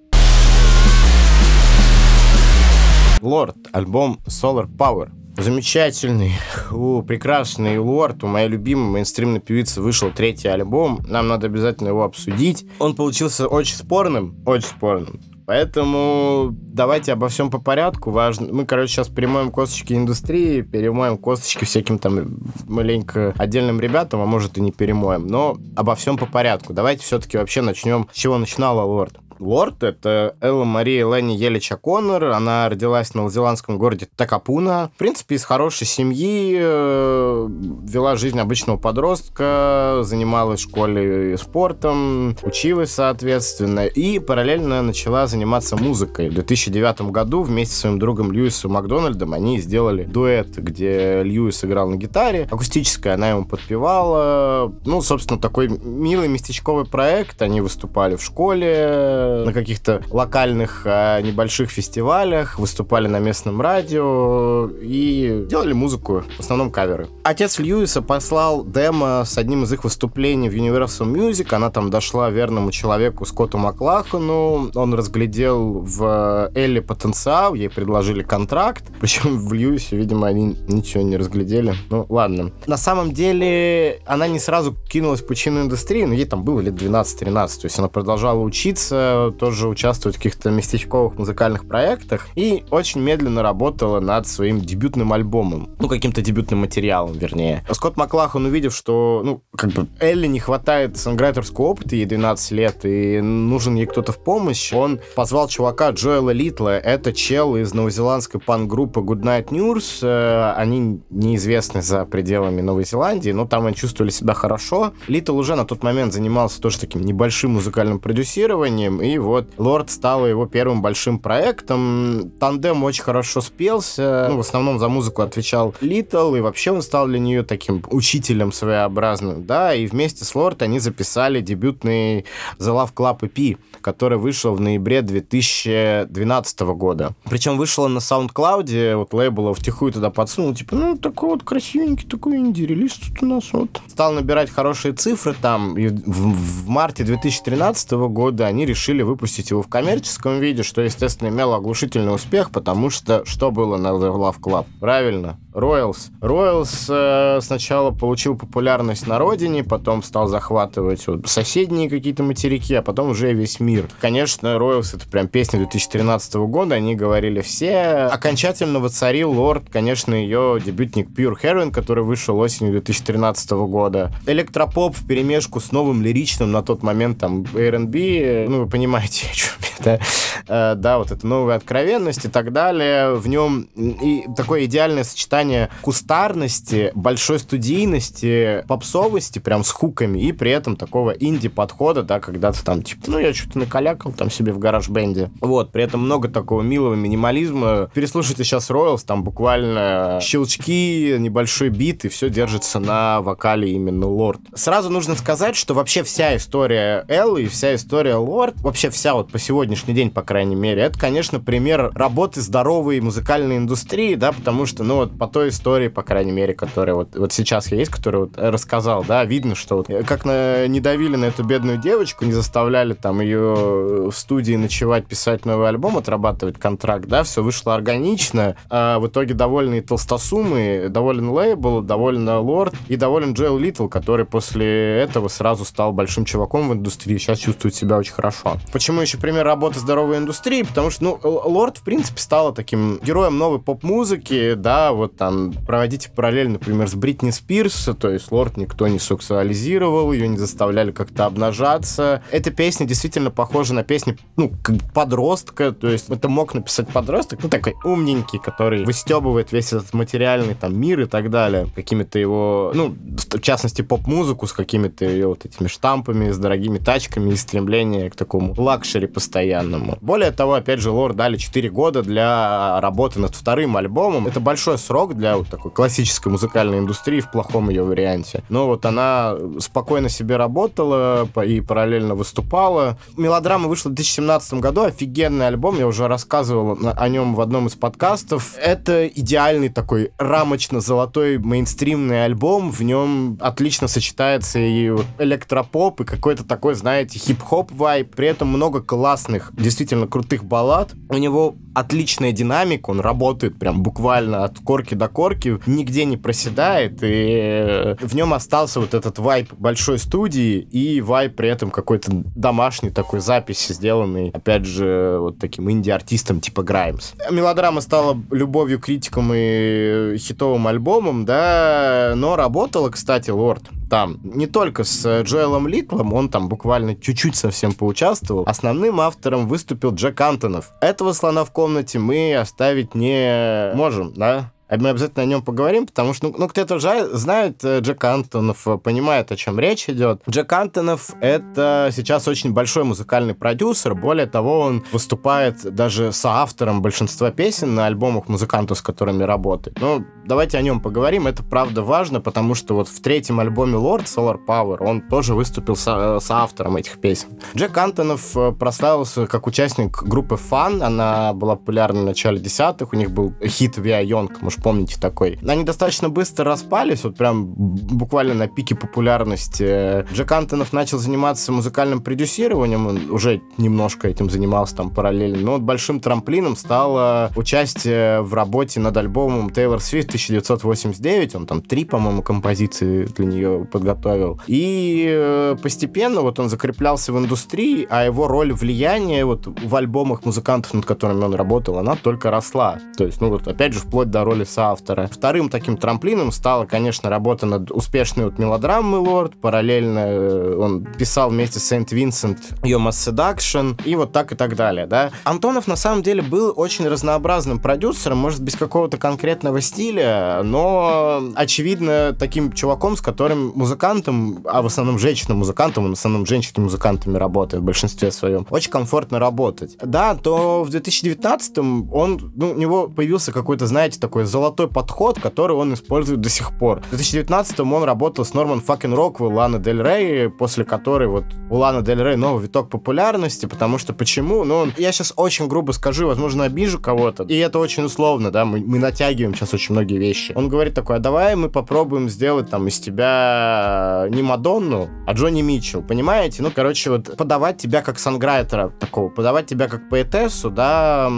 Лорд, альбом Solar Power. Замечательный, у, прекрасный Лорд, у моей любимой мейнстримной певицы вышел третий альбом. Нам надо обязательно его обсудить. Он получился очень спорным, очень спорным. Поэтому давайте обо всем по порядку. Важно. Мы, короче, сейчас перемоем косточки индустрии, перемоем косточки всяким там маленько отдельным ребятам, а может и не перемоем. Но обо всем по порядку. Давайте все-таки вообще начнем, с чего начинала Лорд. Лорд. Это Элла Мария Ленни Елича Коннор. Она родилась в новозеландском городе Такапуна. В принципе, из хорошей семьи, э, вела жизнь обычного подростка, занималась в школе спортом, училась, соответственно, и параллельно начала заниматься музыкой. В 2009 году вместе с своим другом Льюисом Макдональдом они сделали дуэт, где Льюис играл на гитаре, акустическая, она ему подпевала. Ну, собственно, такой милый местечковый проект. Они выступали в школе, на каких-то локальных а, небольших фестивалях, выступали на местном радио и делали музыку, в основном каверы. Отец Льюиса послал демо с одним из их выступлений в Universal Music, она там дошла верному человеку Скотту Маклахану, он разглядел в Элли потенциал, ей предложили контракт, (laughs) причем в Льюисе, видимо, они ничего не разглядели. Ну, ладно. На самом деле, она не сразу кинулась в пучину индустрии, но ей там было лет 12-13, то есть она продолжала учиться, тоже участвовать в каких-то местечковых музыкальных проектах и очень медленно работала над своим дебютным альбомом. Ну, каким-то дебютным материалом, вернее. Скотт Маклахан, увидев, что, ну, как бы Элли не хватает санграйтерского опыта, ей 12 лет, и нужен ей кто-то в помощь, он позвал чувака Джоэла Литла. Это чел из новозеландской пан-группы Goodnight News. Э, они неизвестны за пределами Новой Зеландии, но там они чувствовали себя хорошо. Литл уже на тот момент занимался тоже таким небольшим музыкальным продюсированием, и и вот Лорд стал его первым большим проектом. Тандем очень хорошо спелся. Ну, в основном за музыку отвечал Литл, и вообще он стал для нее таким учителем своеобразным, да, и вместе с Лорд они записали дебютный The Love Club EP, который вышел в ноябре 2012 года. Причем вышел он на SoundCloud, вот лейбл втихую туда подсунул, типа, ну, такой вот красивенький, такой инди-релиз тут у нас вот. Стал набирать хорошие цифры там, и в, в марте 2013 года они решили выпустить его в коммерческом виде, что, естественно, имело оглушительный успех, потому что что было на The Love Club? Правильно, Роялс. Роялс э, сначала получил популярность на родине, потом стал захватывать вот, соседние какие-то материки, а потом уже весь мир. Конечно, Роялс это прям песня 2013 года, они говорили все. Окончательно воцарил Лорд, конечно, ее дебютник Pure Heroin, который вышел осенью 2013 года. Электропоп в перемешку с новым лиричным на тот момент там R&B, ну вы понимаете, (laughs) о чем да, э, да, вот это новая откровенность и так далее. В нем и такое идеальное сочетание кустарности, большой студийности, попсовости, прям с хуками, и при этом такого инди-подхода, да, когда ты там, типа, ну, я что-то накалякал там себе в GarageBand е. Вот, при этом много такого милого минимализма. Переслушайте сейчас Royals, там буквально щелчки, небольшой бит, и все держится на вокале именно Лорд. Сразу нужно сказать, что вообще вся история Эллы и вся история Лорд, вообще вся вот по сегодня сегодняшний день, по крайней мере, это, конечно, пример работы здоровой музыкальной индустрии, да, потому что, ну, вот той истории, по крайней мере, которая вот, вот сейчас есть, которую вот рассказал, да, видно, что вот э, как на, не давили на эту бедную девочку, не заставляли там ее в студии ночевать, писать новый альбом, отрабатывать контракт, да, все вышло органично, а в итоге довольны толстосумы, доволен лейбл, доволен лорд и доволен Джоэл Литл, который после этого сразу стал большим чуваком в индустрии, сейчас чувствует себя очень хорошо. Почему еще пример работы здоровой индустрии, потому что, ну, Лорд, в принципе, стала таким героем новой поп-музыки, да, вот там проводите параллель, например, с Бритни Спирс, то есть Лорд никто не сексуализировал, ее не заставляли как-то обнажаться. Эта песня действительно похожа на песни, ну, подростка, то есть это мог написать подросток, ну, такой умненький, который выстебывает весь этот материальный там мир и так далее, какими-то его, ну, в частности, поп-музыку с какими-то ее вот этими штампами, с дорогими тачками и стремление к такому luxury постоянно постоянному. Более того, опять же, Лор дали 4 года для работы над вторым альбомом. Это большой срок для вот такой классической музыкальной индустрии в плохом ее варианте. Но вот она спокойно себе работала и параллельно выступала. Мелодрама вышла в 2017 году, офигенный альбом, я уже рассказывал о нем в одном из подкастов. Это идеальный такой рамочно-золотой мейнстримный альбом, в нем отлично сочетается и электропоп, и какой-то такой, знаете, хип-хоп вайб, при этом много классных, действительно крутых баллад. У него отличная динамика, он работает прям буквально от корки до корки, нигде не проседает, и в нем остался вот этот вайп большой студии и вайп при этом какой-то домашний такой записи, сделанный, опять же, вот таким инди-артистом типа Граймс. Мелодрама стала любовью критикам и хитовым альбомом, да, но работала, кстати, Лорд там не только с Джоэлом Литлом, он там буквально чуть-чуть совсем поучаствовал. Основным автором выступил Джек Антонов. Этого слона в комнате мы оставить не можем, да? Мы обязательно о нем поговорим, потому что, ну, ну кто-то же знает э, Джек Антонов, э, понимает, о чем речь идет. Джек Антонов — это сейчас очень большой музыкальный продюсер, более того, он выступает даже соавтором большинства песен на альбомах музыкантов, с которыми работает. Ну, давайте о нем поговорим, это правда важно, потому что вот в третьем альбоме Lord Solar Power он тоже выступил со э, соавтором этих песен. Джек Антонов прославился как участник группы Fun, она была популярна в начале десятых, у них был хит Via Young, может, помните такой. Они достаточно быстро распались, вот прям буквально на пике популярности. Джек Антонов начал заниматься музыкальным продюсированием, он уже немножко этим занимался там параллельно, но вот большим трамплином стало участие в работе над альбомом Taylor Swift 1989, он там три, по-моему, композиции для нее подготовил. И э, постепенно вот он закреплялся в индустрии, а его роль влияния вот в альбомах музыкантов, над которыми он работал, она только росла. То есть, ну вот опять же, вплоть до роли соавтора. Вторым таким трамплином стала, конечно, работа над успешной вот мелодрамой Лорд. Параллельно э, он писал вместе с Сент Винсент ее Mass Seduction и вот так и так далее, да. Антонов на самом деле был очень разнообразным продюсером, может, без какого-то конкретного стиля, но, очевидно, таким чуваком, с которым музыкантом, а в основном женщинам музыкантом, он в основном женщинами музыкантами работает в большинстве своем, очень комфортно работать. Да, то в 2019 он, ну, у него появился какой-то, знаете, такой золотой золотой подход, который он использует до сих пор. В 2019 он работал с Норман Факин Роквелл, Лана Дель Рей, после которой вот у Ланы Дель Рей новый виток популярности, потому что почему? Ну, я сейчас очень грубо скажу, возможно, обижу кого-то, и это очень условно, да, мы, мы натягиваем сейчас очень многие вещи. Он говорит такой, а давай мы попробуем сделать там из тебя не Мадонну, а Джонни Митчелл, понимаете? Ну, короче, вот подавать тебя как санграйтера такого, подавать тебя как поэтессу, да,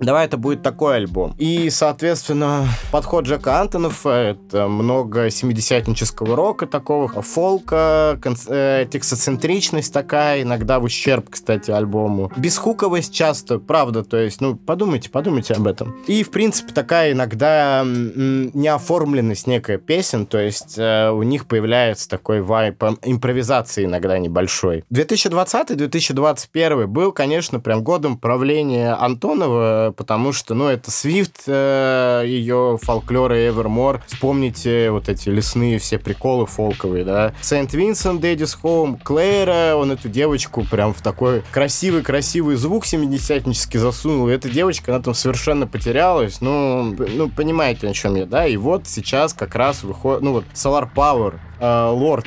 давай это будет такой альбом. И, соответственно, подход Джека Антонов, это много 70-нического рока такого, фолка, э, текстоцентричность такая, иногда в ущерб, кстати, альбому. Бесхуковость часто, правда, то есть, ну, подумайте, подумайте об этом. И, в принципе, такая иногда неоформленность некая песен, то есть э, у них появляется такой вайп импровизации иногда небольшой. 2020-2021 был, конечно, прям годом правления Антонова, потому что, ну, это Свифт, э, ее фолклор и Evermore. Вспомните вот эти лесные все приколы фолковые, да. Сент Винсент, Дэдис Хоум, Клэра, он эту девочку прям в такой красивый-красивый звук 70-нический засунул. И эта девочка, она там совершенно потерялась. Ну, ну, понимаете, о чем я, да? И вот сейчас как раз выходит, ну вот, Solar Power, э, Лорд,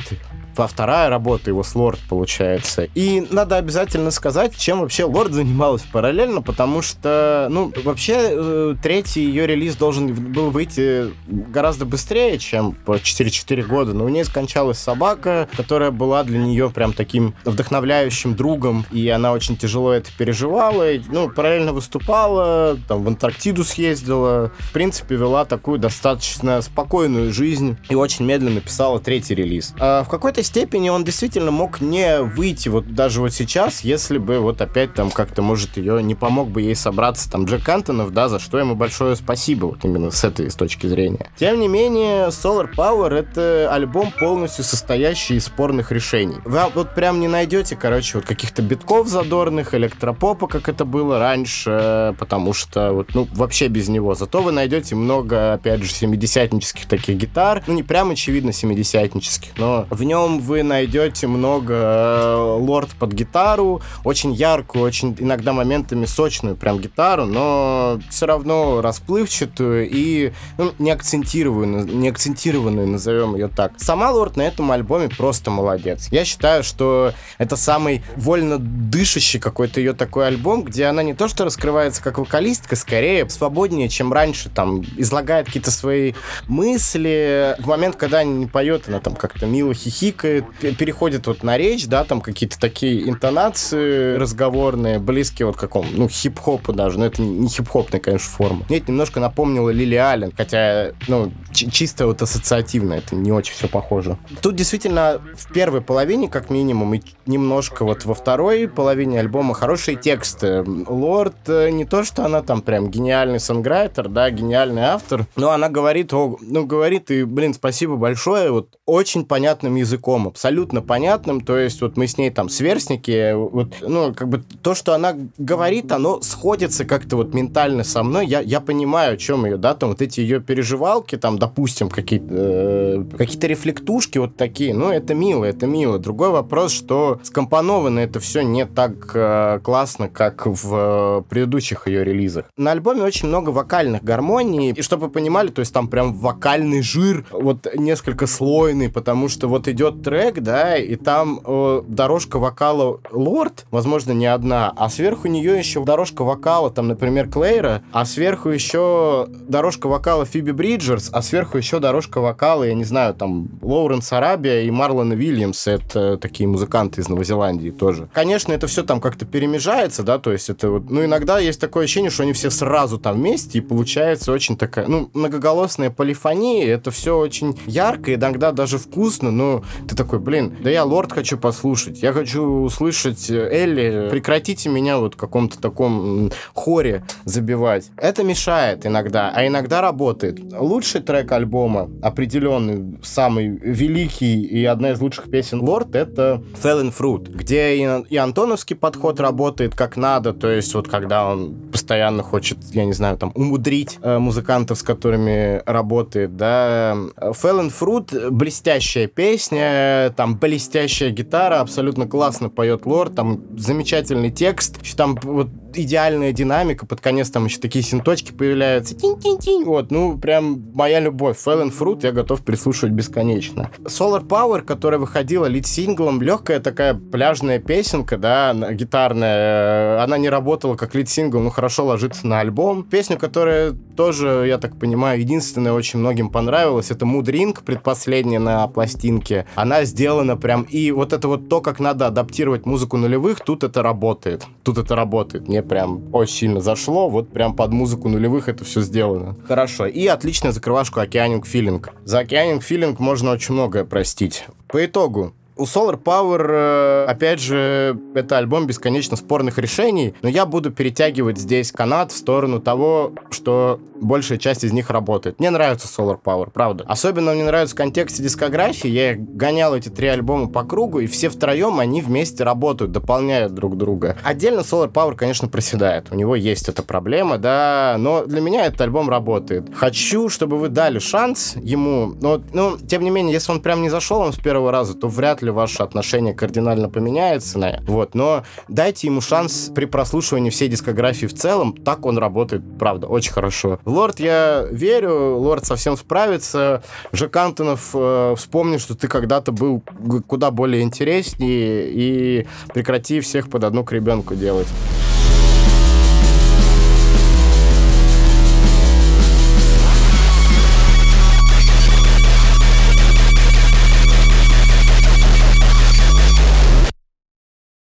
а вторая работа его с Лорд получается. И надо обязательно сказать, чем вообще Лорд занималась параллельно, потому что, ну, вообще э, третий ее релиз должен был выйти гораздо быстрее, чем по 4-4 года, но у нее скончалась собака, которая была для нее прям таким вдохновляющим другом, и она очень тяжело это переживала, и, ну, параллельно выступала, там, в Антарктиду съездила, в принципе, вела такую достаточно спокойную жизнь и очень медленно писала третий релиз. А в какой-то степени он действительно мог не выйти вот даже вот сейчас, если бы вот опять там как-то, может, ее не помог бы ей собраться там Джек Антонов, да, за что ему большое спасибо вот именно с этой с точки зрения. Тем не менее, Solar Power это альбом полностью состоящий из спорных решений. Вы вот прям не найдете, короче, вот каких-то битков задорных, электропопа, как это было раньше, потому что вот, ну, вообще без него. Зато вы найдете много, опять же, 70-нических таких гитар, ну, не прям очевидно 70-нических, но в нем вы найдете много э, лорд под гитару, очень яркую, очень иногда моментами сочную прям гитару, но все равно расплывчатую и ну, не акцентированную, не акцентированную, назовем ее так. Сама лорд на этом альбоме просто молодец. Я считаю, что это самый вольно дышащий какой-то ее такой альбом, где она не то что раскрывается как вокалистка, скорее свободнее, чем раньше, там, излагает какие-то свои мысли. В момент, когда она не поет, она там как-то мило хихикает, переходит вот на речь, да, там какие-то такие интонации разговорные, близкие вот к какому, ну, хип-хопу даже, но это не хип-хопная, конечно, форма. Мне немножко напомнило Лили Аллен, хотя, ну, чисто вот ассоциативно, это не очень все похоже. Тут действительно в первой половине, как минимум, и немножко вот во второй половине альбома хорошие тексты. Лорд э, не то, что она там прям гениальный сонграйтер, да, гениальный автор, но она говорит, о, ну, говорит, и, блин, спасибо большое, вот очень понятным языком, абсолютно понятным, то есть вот мы с ней там сверстники, вот, ну, как бы то, что она говорит, оно сходится как-то вот ментально со мной, я, я понимаю, о чем ее, да, там вот эти ее переживалки, там, допустим, какие-то э, какие-то рефлектушки вот такие, ну, это мило, это мило. Другой вопрос, что скомпоновано это все не так э, классно, как в э, предыдущих ее релизах. На альбоме очень много вокальных гармоний, и чтобы вы понимали, то есть там прям вокальный жир, вот несколько слойный, потому что вот идет трек, да, и там э, дорожка вокала Лорд, возможно, не одна, а сверху нее еще дорожка вокала, там, например, Клейра, а сверху еще дорожка вокала Фиби Бриджерс, а сверху еще дорожка вокала, я не знаю, там, Лоуренс Арабия и Марлона Вильямс, это такие музыканты из Новой Зеландии тоже. Конечно, это все там как-то перемежается, да, то есть это вот, ну, иногда есть такое ощущение, что они все сразу там вместе, и получается очень такая, ну, многоголосная полифония, это все очень ярко, иногда даже вкусно, но ты такой, блин, да я Лорд хочу послушать, я хочу услышать э, Элли, прекратите меня вот в каком-то таком хоре забивать. Это мешает иногда, а иногда работает. Лучший трек альбома, определенный, самый великий и одна из лучших песен Лорд, это Fallen Fruit, где и, антоновский подход работает как надо, то есть вот когда он постоянно хочет, я не знаю, там, умудрить э, музыкантов, с которыми работает, да. Fallen Fruit — блестящая песня, там блестящая гитара, абсолютно классно поет Лорд, там замечательный текст, там вот идеальная динамика, под конец там еще такие синточки появляются. Тинь-тинь-тинь. Вот, ну, прям моя любовь. Fallen Fruit я готов прислушивать бесконечно. Solar Power, которая выходила лид-синглом, легкая такая пляжная песенка, да, гитарная. Она не работала как лид-сингл, но хорошо ложится на альбом. Песню, которая тоже, я так понимаю, единственная очень многим понравилась, это Mood Ring, предпоследняя на пластинке. Она сделана прям... И вот это вот то, как надо адаптировать музыку нулевых, тут это работает. Тут это работает. Мне прям очень сильно зашло. Вот прям под музыку нулевых это все сделано. Хорошо. И отличная закрывашка Oceanic Feeling. За Oceanic Feeling можно очень многое простить. По итогу, у Solar Power, э, опять же, это альбом бесконечно спорных решений, но я буду перетягивать здесь канат в сторону того, что большая часть из них работает. Мне нравится Solar Power, правда. Особенно мне нравится в контексте дискографии. Я гонял эти три альбома по кругу, и все втроем они вместе работают, дополняют друг друга. Отдельно Solar Power, конечно, проседает. У него есть эта проблема, да, но для меня этот альбом работает. Хочу, чтобы вы дали шанс ему, но, ну, тем не менее, если он прям не зашел вам с первого раза, то вряд ли ли ваше отношение кардинально поменяется. Вот, но дайте ему шанс при прослушивании всей дискографии в целом. Так он работает, правда, очень хорошо. Лорд, я верю, Лорд совсем справится. Жек Антонов, э, вспомни, что ты когда-то был куда более интереснее и прекрати всех под одну к ребенку делать.